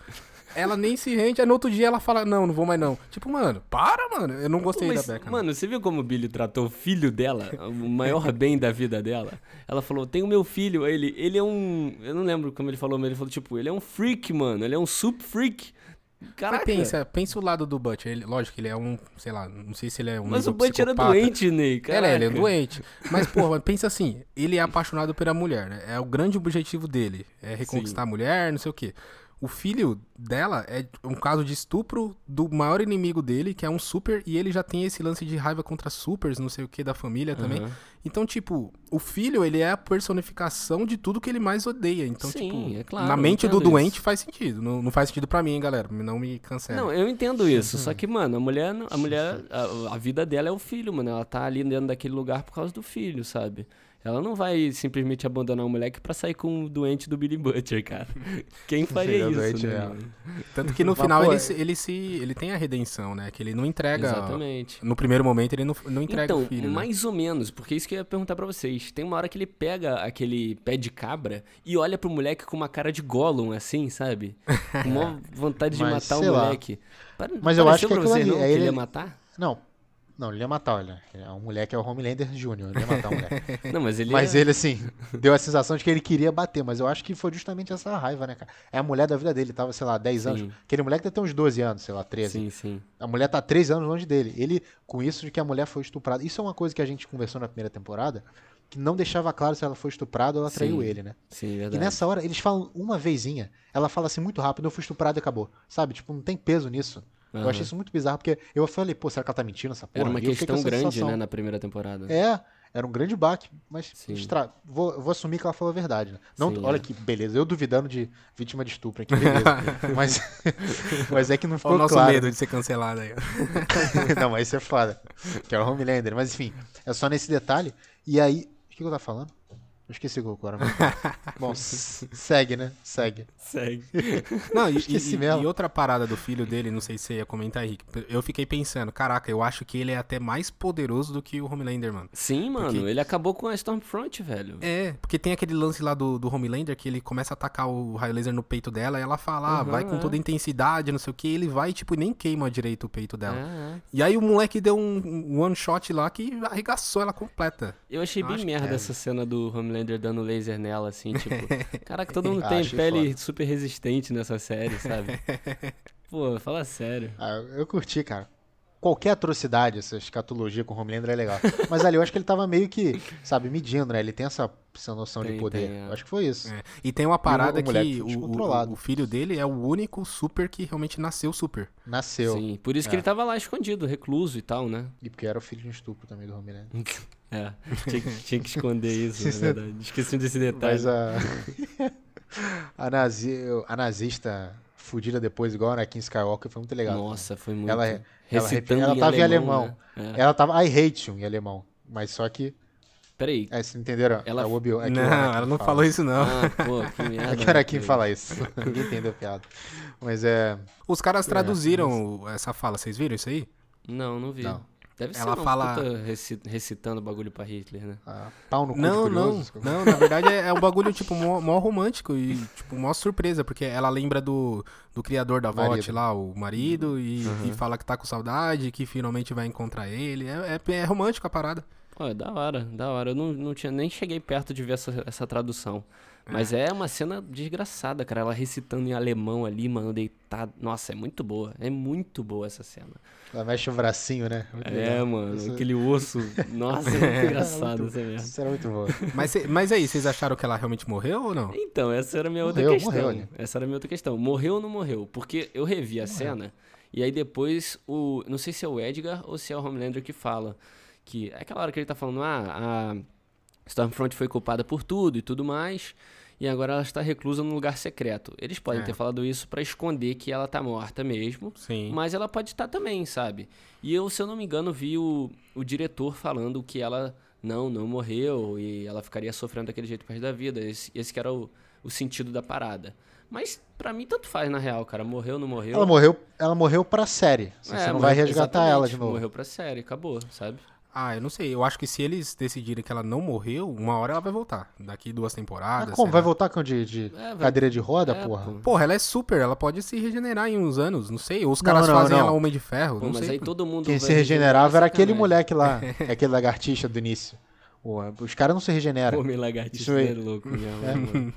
[SPEAKER 3] ela nem se rende, aí no outro dia ela fala, não, não vou mais não. Tipo, mano, para, mano. Eu não gostei Mas, da Becca.
[SPEAKER 1] Mano, você viu como o Billy tratou o filho dela, o maior bem da vida dela? Ela falou, tem o meu filho, ele, ele é um... Eu não lembro como ele falou, mas ele falou, tipo, ele é um freak, mano. Ele é um soup freak. Caraca.
[SPEAKER 3] Mas pensa, pensa o lado do Butcher. Ele, lógico que ele é um, sei lá, não sei se ele é um.
[SPEAKER 1] Mas o Butcher era doente, Ney.
[SPEAKER 3] Caraca. É, ele é doente. Mas, porra, pensa assim: ele é apaixonado pela mulher, né? É o grande objetivo dele. É reconquistar Sim. a mulher, não sei o quê o filho dela é um caso de estupro do maior inimigo dele, que é um super, e ele já tem esse lance de raiva contra supers, não sei o que, da família também. Uhum. Então, tipo, o filho, ele é a personificação de tudo que ele mais odeia. Então, Sim, tipo, é claro, na mente do doente isso. faz sentido. Não, não faz sentido para mim, hein, galera. Não me cancela.
[SPEAKER 1] Não, eu entendo isso. Só que, mano, a mulher, a mulher, a, a vida dela é o filho, mano. Ela tá ali dentro daquele lugar por causa do filho, sabe? Ela não vai simplesmente abandonar o moleque pra sair com o doente do Billy Butcher, cara. Quem faria isso, doente, né?
[SPEAKER 3] Tanto que no final ele, se, ele se ele tem a redenção, né? Que ele não entrega.
[SPEAKER 1] Exatamente.
[SPEAKER 3] No primeiro momento ele não, não entrega
[SPEAKER 1] então,
[SPEAKER 3] o filho.
[SPEAKER 1] Né? mais
[SPEAKER 3] né?
[SPEAKER 1] ou menos, porque isso que eu ia perguntar pra vocês. Tem uma hora que ele pega aquele pé de cabra e olha pro moleque com uma cara de Gollum, assim, sabe? Com uma vontade de matar o moleque.
[SPEAKER 2] Mas eu acho que
[SPEAKER 1] ali,
[SPEAKER 2] não,
[SPEAKER 1] é ele... que ele ia matar?
[SPEAKER 2] Não, não, ele ia matar, olha. É um moleque é o Homelander Jr., ele ia matar o moleque.
[SPEAKER 1] não, mas ele
[SPEAKER 2] Mas ele, assim, deu a sensação de que ele queria bater, mas eu acho que foi justamente essa raiva, né, cara? É a mulher da vida dele, tava, sei lá, 10 sim. anos. Aquele moleque deve ter uns 12 anos, sei lá, 13.
[SPEAKER 1] Sim, sim.
[SPEAKER 2] A mulher tá 3 anos longe dele. Ele, com isso de que a mulher foi estuprada. Isso é uma coisa que a gente conversou na primeira temporada, que não deixava claro se ela foi estuprada ou ela traiu ele, né?
[SPEAKER 1] Sim, verdade.
[SPEAKER 2] E nessa hora, eles falam uma vezinha, ela fala assim muito rápido, eu fui estuprada e acabou. Sabe? Tipo, não tem peso nisso. Uhum. Eu achei isso muito bizarro, porque eu falei, pô, será que ela tá mentindo essa porra?
[SPEAKER 1] Era uma questão grande, né, na primeira temporada.
[SPEAKER 2] É, era um grande baque, mas extra... vou, vou assumir que ela falou a verdade. Né? Não, Sim, olha é. que beleza, eu duvidando de vítima de estupro aqui, beleza. mas, mas é que não ficou
[SPEAKER 3] o nosso
[SPEAKER 2] claro.
[SPEAKER 3] medo de ser cancelado aí.
[SPEAKER 2] não, mas isso é foda. Que é o Homelander. Mas enfim, é só nesse detalhe. E aí, o que eu tava falando? Eu esqueci o agora. Bom, segue, né? Segue.
[SPEAKER 1] Segue.
[SPEAKER 3] Não, e, e, e, outra parada do filho dele, não sei se você ia comentar, Henrique. Eu fiquei pensando, caraca, eu acho que ele é até mais poderoso do que o Homelander, mano.
[SPEAKER 1] Sim, mano. Porque... Ele acabou com a Stormfront, velho.
[SPEAKER 3] É, porque tem aquele lance lá do, do Homelander que ele começa a atacar o raio laser no peito dela e ela fala, ah, vai com é. toda intensidade, não sei o que. Ele vai, tipo, e nem queima direito o peito dela. É, é. E aí o moleque deu um one shot lá que arregaçou ela completa.
[SPEAKER 1] Eu achei eu bem merda é. essa cena do Homelander Homelander dando laser nela, assim, tipo. Caraca, todo mundo tem pele foda. super resistente nessa série, sabe? Pô, fala sério.
[SPEAKER 2] Ah, eu curti, cara. Qualquer atrocidade, essa escatologia com o Homelander é legal. Mas ali eu acho que ele tava meio que, sabe, medindo, né? Ele tem essa, essa noção tem, de poder. Tem, é. Eu acho que foi isso. É.
[SPEAKER 3] E tem uma parada o, o que o, o, o, filho dele é o único super que realmente nasceu super.
[SPEAKER 2] Nasceu.
[SPEAKER 1] Sim, por isso é. que ele tava lá escondido, recluso e tal, né?
[SPEAKER 2] E porque era o filho de um estupro também do Homelander.
[SPEAKER 1] É, tinha, tinha que esconder isso, na verdade. Esqueci desse detalhe.
[SPEAKER 2] Mas a. a, nazi, a nazista fudida depois, igual a Anakin Skywalker, foi muito legal.
[SPEAKER 1] Nossa, foi muito.
[SPEAKER 2] Ela, Recitando ela, ela tava em alemão. Em alemão. Né? É. Ela tava I hate you em alemão. Mas só que.
[SPEAKER 1] Peraí.
[SPEAKER 2] É, vocês entenderam?
[SPEAKER 3] Ela... É o
[SPEAKER 2] Obi
[SPEAKER 3] é não, ela não fala. falou isso, não.
[SPEAKER 1] Ah, pô, que merda.
[SPEAKER 2] É que era quem fala isso. Ninguém entendeu a piada. Mas é.
[SPEAKER 3] Os caras traduziram é, mas... essa fala, vocês viram isso aí?
[SPEAKER 1] Não, não vi. Não. Deve
[SPEAKER 3] ela ser fala
[SPEAKER 1] recitando o bagulho pra Hitler, né?
[SPEAKER 2] Ah, pau no cu
[SPEAKER 3] não, não, não, na verdade é, é um bagulho tipo mó, mó, romântico e tipo mó surpresa, porque ela lembra do, do criador da VOT lá, o marido, e, uhum. e, fala que tá com saudade, que finalmente vai encontrar ele. É, é, é romântico a parada.
[SPEAKER 1] Pô, é da hora, da hora. Eu não, não tinha nem cheguei perto de ver essa, essa tradução. Mas é. é uma cena desgraçada, cara. Ela recitando em alemão ali, mano, deitado. Nossa, é muito boa. É muito boa essa cena.
[SPEAKER 2] Ela mexe o bracinho, né?
[SPEAKER 1] Muito é, legal. mano, Isso... aquele osso. Nossa, é muito engraçado essa merda.
[SPEAKER 2] Isso era muito bom.
[SPEAKER 3] Mas, mas aí, vocês acharam que ela realmente morreu ou não?
[SPEAKER 1] Então, essa era a minha morreu, outra questão. Morreu, essa era a minha outra questão. Morreu ou não morreu? Porque eu revi a morreu. cena e aí depois o. Não sei se é o Edgar ou se é o Homelander que fala. Que é aquela hora que ele tá falando, ah, a Stormfront foi culpada por tudo e tudo mais e agora ela está reclusa num lugar secreto. Eles podem é. ter falado isso para esconder que ela tá morta mesmo,
[SPEAKER 3] Sim.
[SPEAKER 1] mas ela pode estar também, sabe? E eu, se eu não me engano, vi o, o diretor falando que ela não, não morreu e ela ficaria sofrendo daquele jeito por da vida. Esse, esse que era o, o sentido da parada. Mas para mim tanto faz na real, cara. Morreu, não morreu.
[SPEAKER 2] Ela morreu, ela morreu pra série. Você é, não vai resgatar ela de novo.
[SPEAKER 1] Morreu pra série, acabou, sabe?
[SPEAKER 3] Ah, eu não sei. Eu acho que se eles decidirem que ela não morreu, uma hora ela vai voltar. Daqui duas temporadas.
[SPEAKER 2] Mas como? Vai voltar com de, de é, cadeira de roda, é, porra?
[SPEAKER 3] Porra, ela é super. Ela pode se regenerar em uns anos. Não sei. Ou os caras não, não, fazem não. ela Homem de Ferro. Pô, não
[SPEAKER 1] mas
[SPEAKER 3] sei.
[SPEAKER 1] aí todo mundo.
[SPEAKER 2] Quem se regenerava era aquele moleque lá. aquele lagartixa do início. Os caras não se regeneram.
[SPEAKER 1] Homem lagartixa é louco mesmo.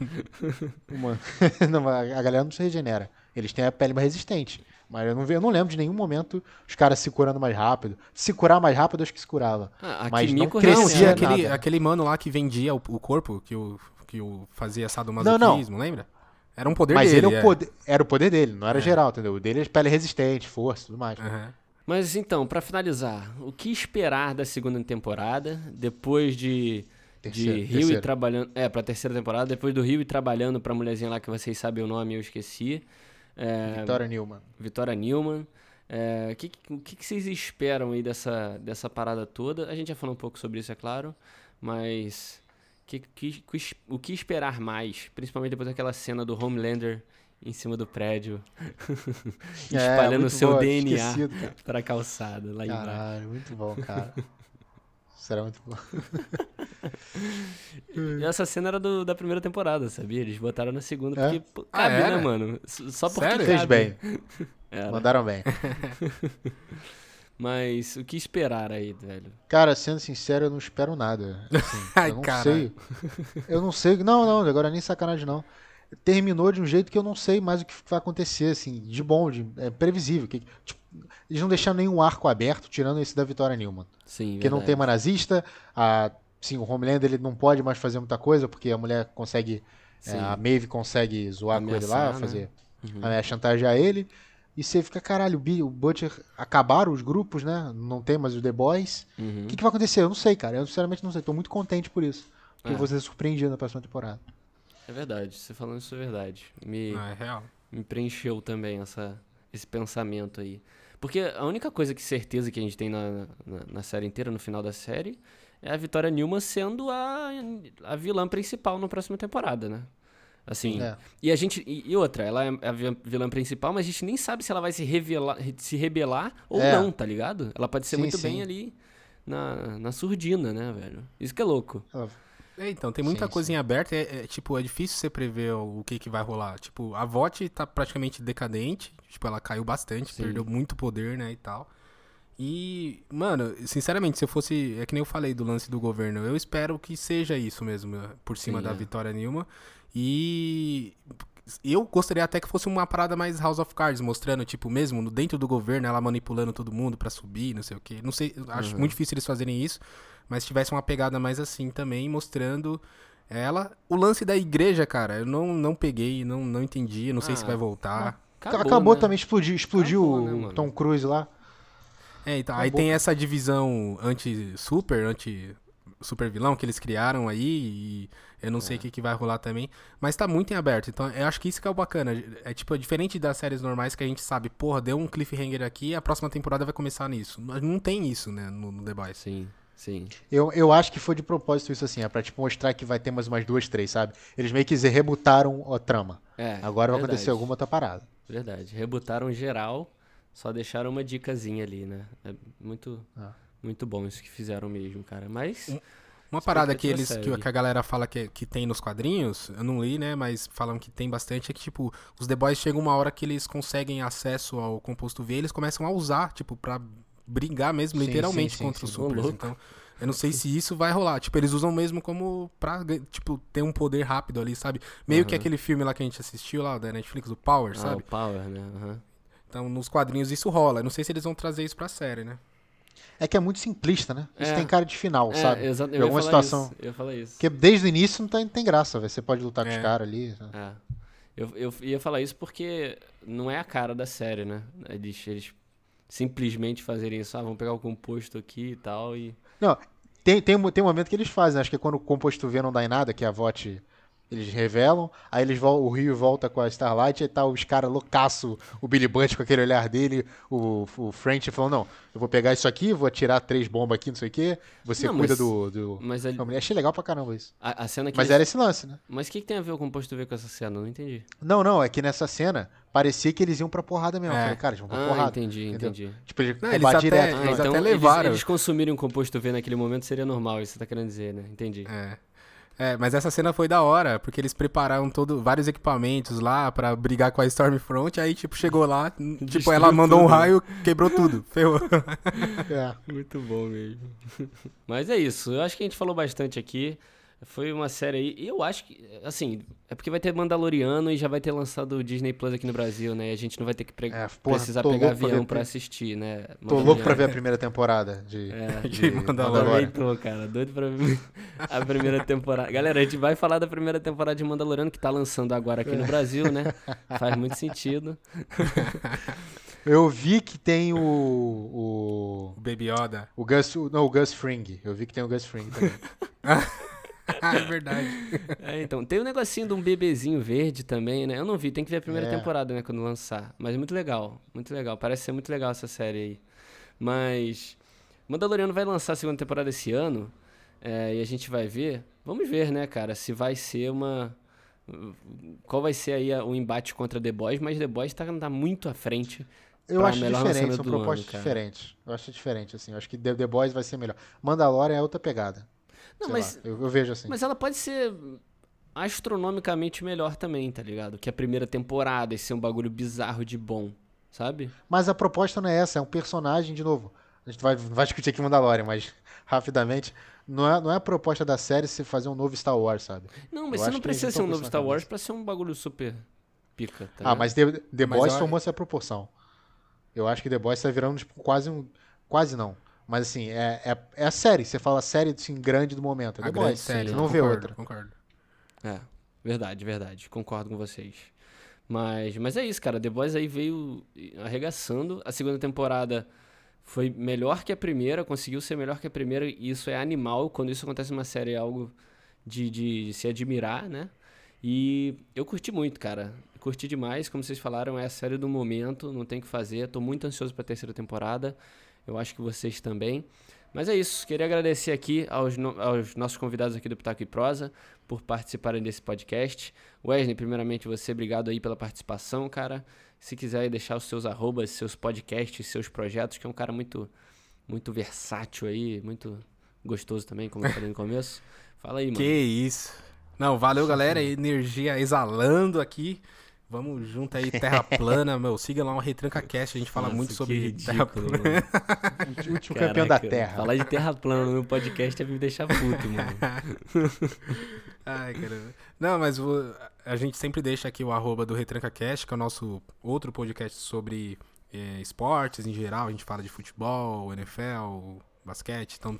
[SPEAKER 2] É. Uma... não, a galera não se regenera. Eles têm a pele mais resistente. Mas eu não, eu não lembro de nenhum momento os caras se curando mais rápido. Se curar mais rápido, acho que se curava.
[SPEAKER 1] Ah,
[SPEAKER 2] mas
[SPEAKER 1] não
[SPEAKER 3] crescia aquele, nada. aquele mano lá que vendia o, o, corpo, que o, que o fazia sadomasoquismo, lembra? Era um poder
[SPEAKER 2] mas
[SPEAKER 3] dele.
[SPEAKER 2] Mas ele é. poder, era o poder dele, não era é. geral, entendeu? O dele é pele resistente, força, tudo mais.
[SPEAKER 3] Uhum.
[SPEAKER 1] Mas então, para finalizar, o que esperar da segunda temporada, depois de, de Rio terceira. e trabalhando... É, pra terceira temporada, depois do Rio e trabalhando pra mulherzinha lá que vocês sabem o nome, eu esqueci.
[SPEAKER 2] É, Vitória Newman.
[SPEAKER 1] Vitória Newman. É, o que, que, que, vocês esperam aí dessa, dessa parada toda? A gente já falou um pouco sobre isso, é claro, mas que, que, o que esperar mais, principalmente depois daquela cena do Homelander em cima do prédio, é, espalhando o seu boa, DNA para a calçada lá
[SPEAKER 2] Caralho, embaixo. Caralho, muito bom, cara. Será muito bom.
[SPEAKER 1] e essa cena era do, da primeira temporada, sabia? Eles botaram na segunda é? porque pô, ah, cabe, ah, né, mano? Só porque Sério?
[SPEAKER 2] Fez bem. Mandaram bem.
[SPEAKER 1] Mas o que esperar aí, velho?
[SPEAKER 2] Cara, sendo sincero, eu não espero nada. Assim, Ai, eu não cara. sei. Eu não sei. Não, não, agora nem sacanagem não. Terminou de um jeito que eu não sei mais o que vai acontecer, assim, de bom, de, é previsível. Que, tipo, eles não deixaram nenhum arco aberto, tirando esse da Vitória Newman. Sim, Porque verdade. não tem uma nazista, a, sim, o Homelander ele não pode mais fazer muita coisa, porque a mulher consegue, é, a Maeve consegue zoar Ameaçar, com ele lá, né? fazer, uhum. chantagear ele. E você fica, caralho, o Butcher acabaram os grupos, né? Não tem mais os The Boys. Uhum. O uhum. que, que, vai acontecer? Eu não sei, cara. Eu sinceramente não sei. Tô muito contente por isso. Porque é. vou ser surpreendido na próxima temporada.
[SPEAKER 1] É verdade. Você falando isso é verdade. Me,
[SPEAKER 3] ah, é real.
[SPEAKER 1] Me preencheu também essa, esse pensamento aí. Porque a única coisa que certeza que a gente tem na, na, na série inteira, no final da série, é a Vitória Newman sendo a, a vilã principal na próxima temporada, né? Assim, é. e a gente. E, outra, ela é a vilã principal, mas a gente nem sabe se ela vai se revelar, se rebelar ou é. não, tá ligado? Ela pode ser sim, muito sim. bem ali na, na surdina, né, velho? Isso que é louco.
[SPEAKER 3] É, então, tem muita sim, coisa em aberto. É, é, tipo, é difícil você prever o, que, que vai rolar. Tipo, a VOT tá praticamente decadente. Tipo, ela caiu bastante, perdeu muito poder, né, e tal. E, mano, sinceramente, se eu fosse. É que nem eu falei do lance do governo. Eu espero que seja isso mesmo, por cima Sim, da é. Vitória Nilma. E eu gostaria até que fosse uma parada mais House of Cards, mostrando, tipo, mesmo dentro do governo, ela manipulando todo mundo para subir, não sei o quê. Não sei, acho uhum. muito difícil eles fazerem isso, mas tivesse uma pegada mais assim também, mostrando ela. O lance da igreja, cara, eu não, não peguei, não, não entendi, não sei ah, se vai voltar.
[SPEAKER 2] Acabou, acabou né? também, explodiu, explodiu acabou, né, o Tom Cruise lá.
[SPEAKER 3] É, então, aí tem essa divisão anti-super, anti-super vilão que eles criaram aí e eu não é. sei o que, que vai rolar também. Mas tá muito em aberto. Então eu acho que isso que é o bacana. É tipo, é diferente das séries normais que a gente sabe, porra, deu um cliffhanger aqui a próxima temporada vai começar nisso. Não tem isso, né, no, no The Boys.
[SPEAKER 1] Sim. Sim.
[SPEAKER 2] Eu, eu acho que foi de propósito isso assim, é pra tipo, mostrar que vai ter mais umas duas, três, sabe? Eles meio que rebutaram a trama. É. Agora verdade. vai acontecer alguma outra parada.
[SPEAKER 1] Verdade. Rebutaram geral, só deixaram uma dicasinha ali, né? É muito, ah. Muito bom isso que fizeram mesmo, cara. Mas. Um
[SPEAKER 3] uma parada que eles que, que, a galera fala que, que tem nos quadrinhos, eu não li, né, mas falam que tem bastante, é que, tipo, os The Boys chegam uma hora que eles conseguem acesso ao composto V eles começam a usar, tipo, pra brigar mesmo, sim, literalmente, sim, sim, contra os supers. Então, eu não sei se isso vai rolar. Tipo, eles usam mesmo como pra, tipo, ter um poder rápido ali, sabe? Meio uhum. que aquele filme lá que a gente assistiu lá, da Netflix, o Power, ah, sabe?
[SPEAKER 1] o Power, né? Uhum.
[SPEAKER 3] Então, nos quadrinhos isso rola. Eu não sei se eles vão trazer isso pra série, né?
[SPEAKER 2] É que é muito simplista, né? Isso é. tem cara de final, é, sabe?
[SPEAKER 1] Exato. Eu alguma situação. Isso. Eu falar isso.
[SPEAKER 2] Porque desde o início não tem, tem graça, véio. você pode lutar com os é. caras ali.
[SPEAKER 1] É. Eu, eu ia falar isso porque não é a cara da série, né? Eles, eles simplesmente fazerem isso, ah, vamos pegar o composto aqui e tal e...
[SPEAKER 2] Não, tem, tem, tem um momento que eles fazem, acho que é quando o composto V não dá em nada, que a VOT eles revelam, aí eles o Rio volta com a Starlight, e tá os caras loucaço, o Billy Bunch com aquele olhar dele, o, o French falando, não, eu vou pegar isso aqui, vou atirar três bombas aqui, não sei o quê, você não, cuida mas, do... do...
[SPEAKER 1] Mas ele...
[SPEAKER 2] Achei legal pra caramba isso.
[SPEAKER 1] A, a cena que
[SPEAKER 2] mas eles... era esse lance, né?
[SPEAKER 1] Mas o que, que, tem a ver o composto V com essa cena? Não entendi.
[SPEAKER 2] Não, não, é que nessa cena parecia que eles iam pra porrada mesmo. É. Eu falei, cara, eles vão pra
[SPEAKER 1] ah,
[SPEAKER 2] porrada.
[SPEAKER 1] entendi, entendeu? entendi.
[SPEAKER 2] Tipo, eles, não, eles até, direto.
[SPEAKER 1] Ah, eles então até levaram. Eles, eles consumirem um composto V naquele momento seria normal, isso você tá querendo dizer, né? Entendi.
[SPEAKER 3] É. É, mas essa cena foi da hora, porque eles prepararam todo, vários equipamentos lá para brigar com a Stormfront, aí, tipo, chegou lá, tipo, ela mandou tudo. um raio, quebrou tudo, ferrou.
[SPEAKER 1] É, muito bom mesmo. Mas é isso, eu acho que a gente falou bastante aqui. Foi uma série aí. E eu acho que, assim, é porque vai ter Mandaloriano e já vai ter lançado o Disney Plus aqui no Brasil, né? E a gente não vai ter que pre é, porra, precisar pegar avião pra, pra, assistir, né?
[SPEAKER 2] Tô louco pra ver a primeira temporada de, é, de, de Mandaloriano.
[SPEAKER 1] Tô, cara, doido pra ver a primeira temporada. Galera, a gente vai falar da primeira temporada de Mandaloriano que tá lançando agora aqui no é. Brasil, né? Faz muito sentido.
[SPEAKER 2] Eu vi que tem o. O,
[SPEAKER 3] o Baby Yoda.
[SPEAKER 2] O Gus. Não, o Gus Fring. Eu vi que tem o Gus Fring também.
[SPEAKER 3] é verdade.
[SPEAKER 1] É, então, tem um negocinho de um bebezinho verde também, né? Eu não vi, tem que ver a primeira é. temporada, né, quando lançar. Mas é muito legal, muito legal. Parece ser muito legal essa série aí. Mas Mandaloriano vai lançar a segunda temporada esse ano. É, e a gente vai ver. Vamos ver, né, cara, se vai ser uma. Qual vai ser aí o embate contra The Boys, mas The Boys tá, tá muito à frente.
[SPEAKER 2] Eu acho diferente, são propostas ano, diferentes. Eu acho diferente, assim. Eu acho que The, The Boys vai ser melhor. Mandalorian é outra pegada. Não, mas. Lá, eu, eu vejo assim.
[SPEAKER 1] Mas ela pode ser astronomicamente melhor também, tá ligado? Que a primeira temporada, e ser um bagulho bizarro de bom, sabe?
[SPEAKER 2] Mas a proposta não é essa, é um personagem, de novo. A gente vai, vai discutir aqui Mandalorian, mas rapidamente. Não é, não é a proposta da série se fazer um novo Star Wars, sabe?
[SPEAKER 1] Não, mas Eu você não precisa ser um novo Star Wars pra ser um bagulho super pica,
[SPEAKER 2] tá Ah, mas The, The mas Boys eu... tomou essa proporção. Eu acho que The Boys tá virando tipo, quase um. Quase não. Mas assim, é, é, é a série. Você fala a série assim, grande do momento. É The Boys. Série, não vê outra.
[SPEAKER 3] Concordo.
[SPEAKER 1] É, verdade, verdade. Concordo com vocês. Mas, mas é isso, cara. The Boys aí veio arregaçando. A segunda temporada foi melhor que a primeira, conseguiu ser melhor que a primeira, e isso é animal. Quando isso acontece numa série, é algo de, de se admirar, né? E eu curti muito, cara. Curti demais, como vocês falaram, é a série do momento, não tem o que fazer. Tô muito ansioso pra terceira temporada. Eu acho que vocês também. Mas é isso, queria agradecer aqui aos, no, aos nossos convidados aqui do Pitaco e Prosa por participarem desse podcast. Wesley, primeiramente você, obrigado aí pela participação, cara. Se quiser deixar os seus arrobas, seus podcasts, seus projetos, que é um cara muito, muito versátil aí, muito gostoso também, como eu falei no começo. Fala aí, mano.
[SPEAKER 3] Que isso. Não, valeu, galera. Energia exalando aqui. Vamos junto aí, Terra Plana, meu. Siga lá o Retranca Cast, a gente fala Nossa, muito sobre ridículo, Terra Plana.
[SPEAKER 2] o último Caraca, campeão da Terra.
[SPEAKER 1] Falar de Terra Plana no meu podcast é me deixar puto, mano.
[SPEAKER 3] Ai, caramba. Não, mas a gente sempre deixa aqui o arroba do Retranca Cast, que é o nosso outro podcast sobre é, esportes em geral. A gente fala de futebol, NFL, basquete, então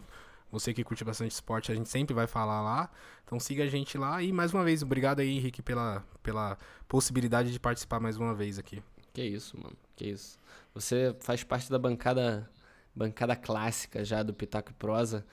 [SPEAKER 3] você que curte bastante esporte, a gente sempre vai falar lá. Então siga a gente lá. E mais uma vez, obrigado aí, Henrique, pela, pela possibilidade de participar mais uma vez aqui.
[SPEAKER 1] Que isso, mano. Que isso. Você faz parte da bancada bancada clássica já do Pitaco e Prosa.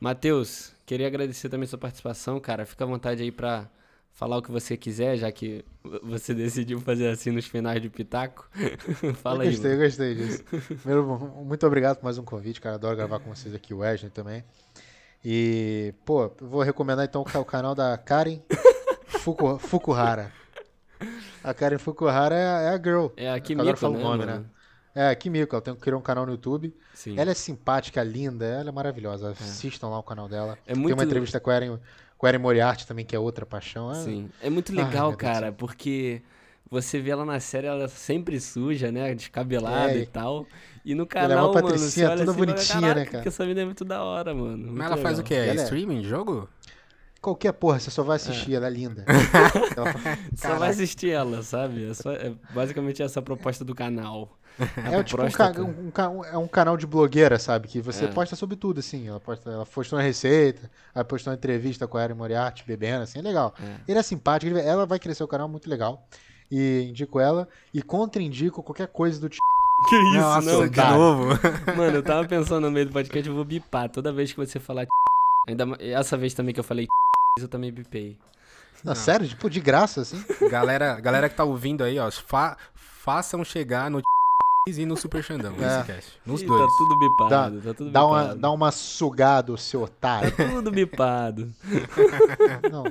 [SPEAKER 1] Matheus, queria agradecer também sua participação, cara. Fica à vontade aí pra falar o que você quiser, já que você decidiu fazer assim nos finais do Pitaco. Fala
[SPEAKER 2] eu
[SPEAKER 1] gostei,
[SPEAKER 2] aí. Gostei, gostei disso. Primeiro, muito obrigado por mais um convite, cara. Adoro gravar com vocês aqui, o Wesley também. E, pô, vou recomendar então o canal da Karen Fuku, Fukuhara. A Karen Fukuhara é, é a girl.
[SPEAKER 1] É a Kimiko, né, nome, né?
[SPEAKER 2] É, a Kimiko, ela tem, criou um canal no YouTube. Sim. Ela é simpática, linda, ela é maravilhosa. É. Assistam lá o canal dela. É muito... Tem uma entrevista com a Erin, Erin Moriarty também, que é outra paixão.
[SPEAKER 1] É... Sim, é muito legal, Ai, cara, porque você vê ela na série, ela sempre suja, né? Descabelada é, e tal. E no canal, ela é uma mano, você olha toda assim, bonitinha, né, cara? Porque essa vida é muito da hora, mano. Muito
[SPEAKER 3] Mas ela legal. faz o quê? É streaming, jogo?
[SPEAKER 2] Qualquer porra, você só vai assistir, é. ela é linda.
[SPEAKER 1] ela fala, só vai assistir ela, sabe? É, só, é basicamente essa a proposta do canal.
[SPEAKER 2] É, tipo um, um, um, é um canal de blogueira, sabe? Que você é. posta sobre tudo, assim. Ela, posta, ela postou uma receita, ela postou uma entrevista com a Erin Moriarty bebendo, assim, é legal. É. Ele é simpático, ele, ela vai crescer o canal muito legal. E indico ela. E contra-indico qualquer coisa do tipo.
[SPEAKER 1] Que isso, Nossa, não, de novo. Mano, eu tava pensando no meio do podcast, eu vou bipar toda vez que você falar Ainda essa vez também que eu falei eu também bipei.
[SPEAKER 2] Não, não. sério? Tipo, de graça, assim?
[SPEAKER 3] Galera, galera que tá ouvindo aí, ó, fa façam chegar no e no Super Xandão, é. cast. Nos Ih, dois.
[SPEAKER 1] Tá tudo bipado, dá, tá tudo
[SPEAKER 2] dá
[SPEAKER 1] bipado.
[SPEAKER 2] Uma, dá uma sugada, seu otário.
[SPEAKER 1] Tá tudo bipado.
[SPEAKER 2] Não.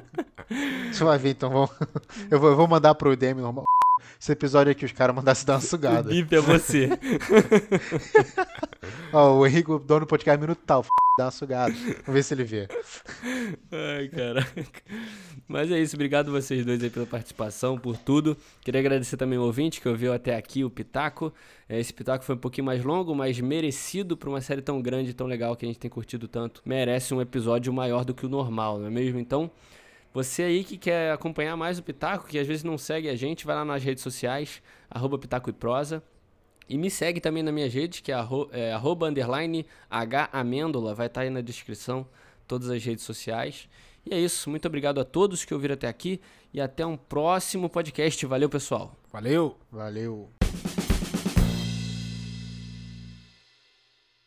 [SPEAKER 2] Você vai ver, então. Vamos... Eu, vou, eu vou mandar pro DM normal. Esse episódio aqui, os caras mandassem dar uma sugada.
[SPEAKER 1] Bip é você.
[SPEAKER 2] Ó, o Henrique, dono do podcast, minuto tal dar uma sugada. Vamos ver se ele vê.
[SPEAKER 1] Ai, caraca. Mas é isso, obrigado vocês dois aí pela participação, por tudo. Queria agradecer também o ouvinte que ouviu até aqui o Pitaco. É, esse Pitaco foi um pouquinho mais longo, mas merecido para uma série tão grande, tão legal que a gente tem curtido tanto. Merece um episódio maior do que o normal, não é mesmo? Então, você aí que quer acompanhar mais o Pitaco, que às vezes não segue a gente, vai lá nas redes sociais, arroba Pitaco e Prosa. E me segue também na minha rede, que é, arro, é arroba underline Amêndola, vai estar tá aí na descrição, todas as redes sociais. E é isso, muito obrigado a todos que ouviram até aqui e até um próximo podcast. Valeu, pessoal.
[SPEAKER 3] Valeu.
[SPEAKER 2] Valeu.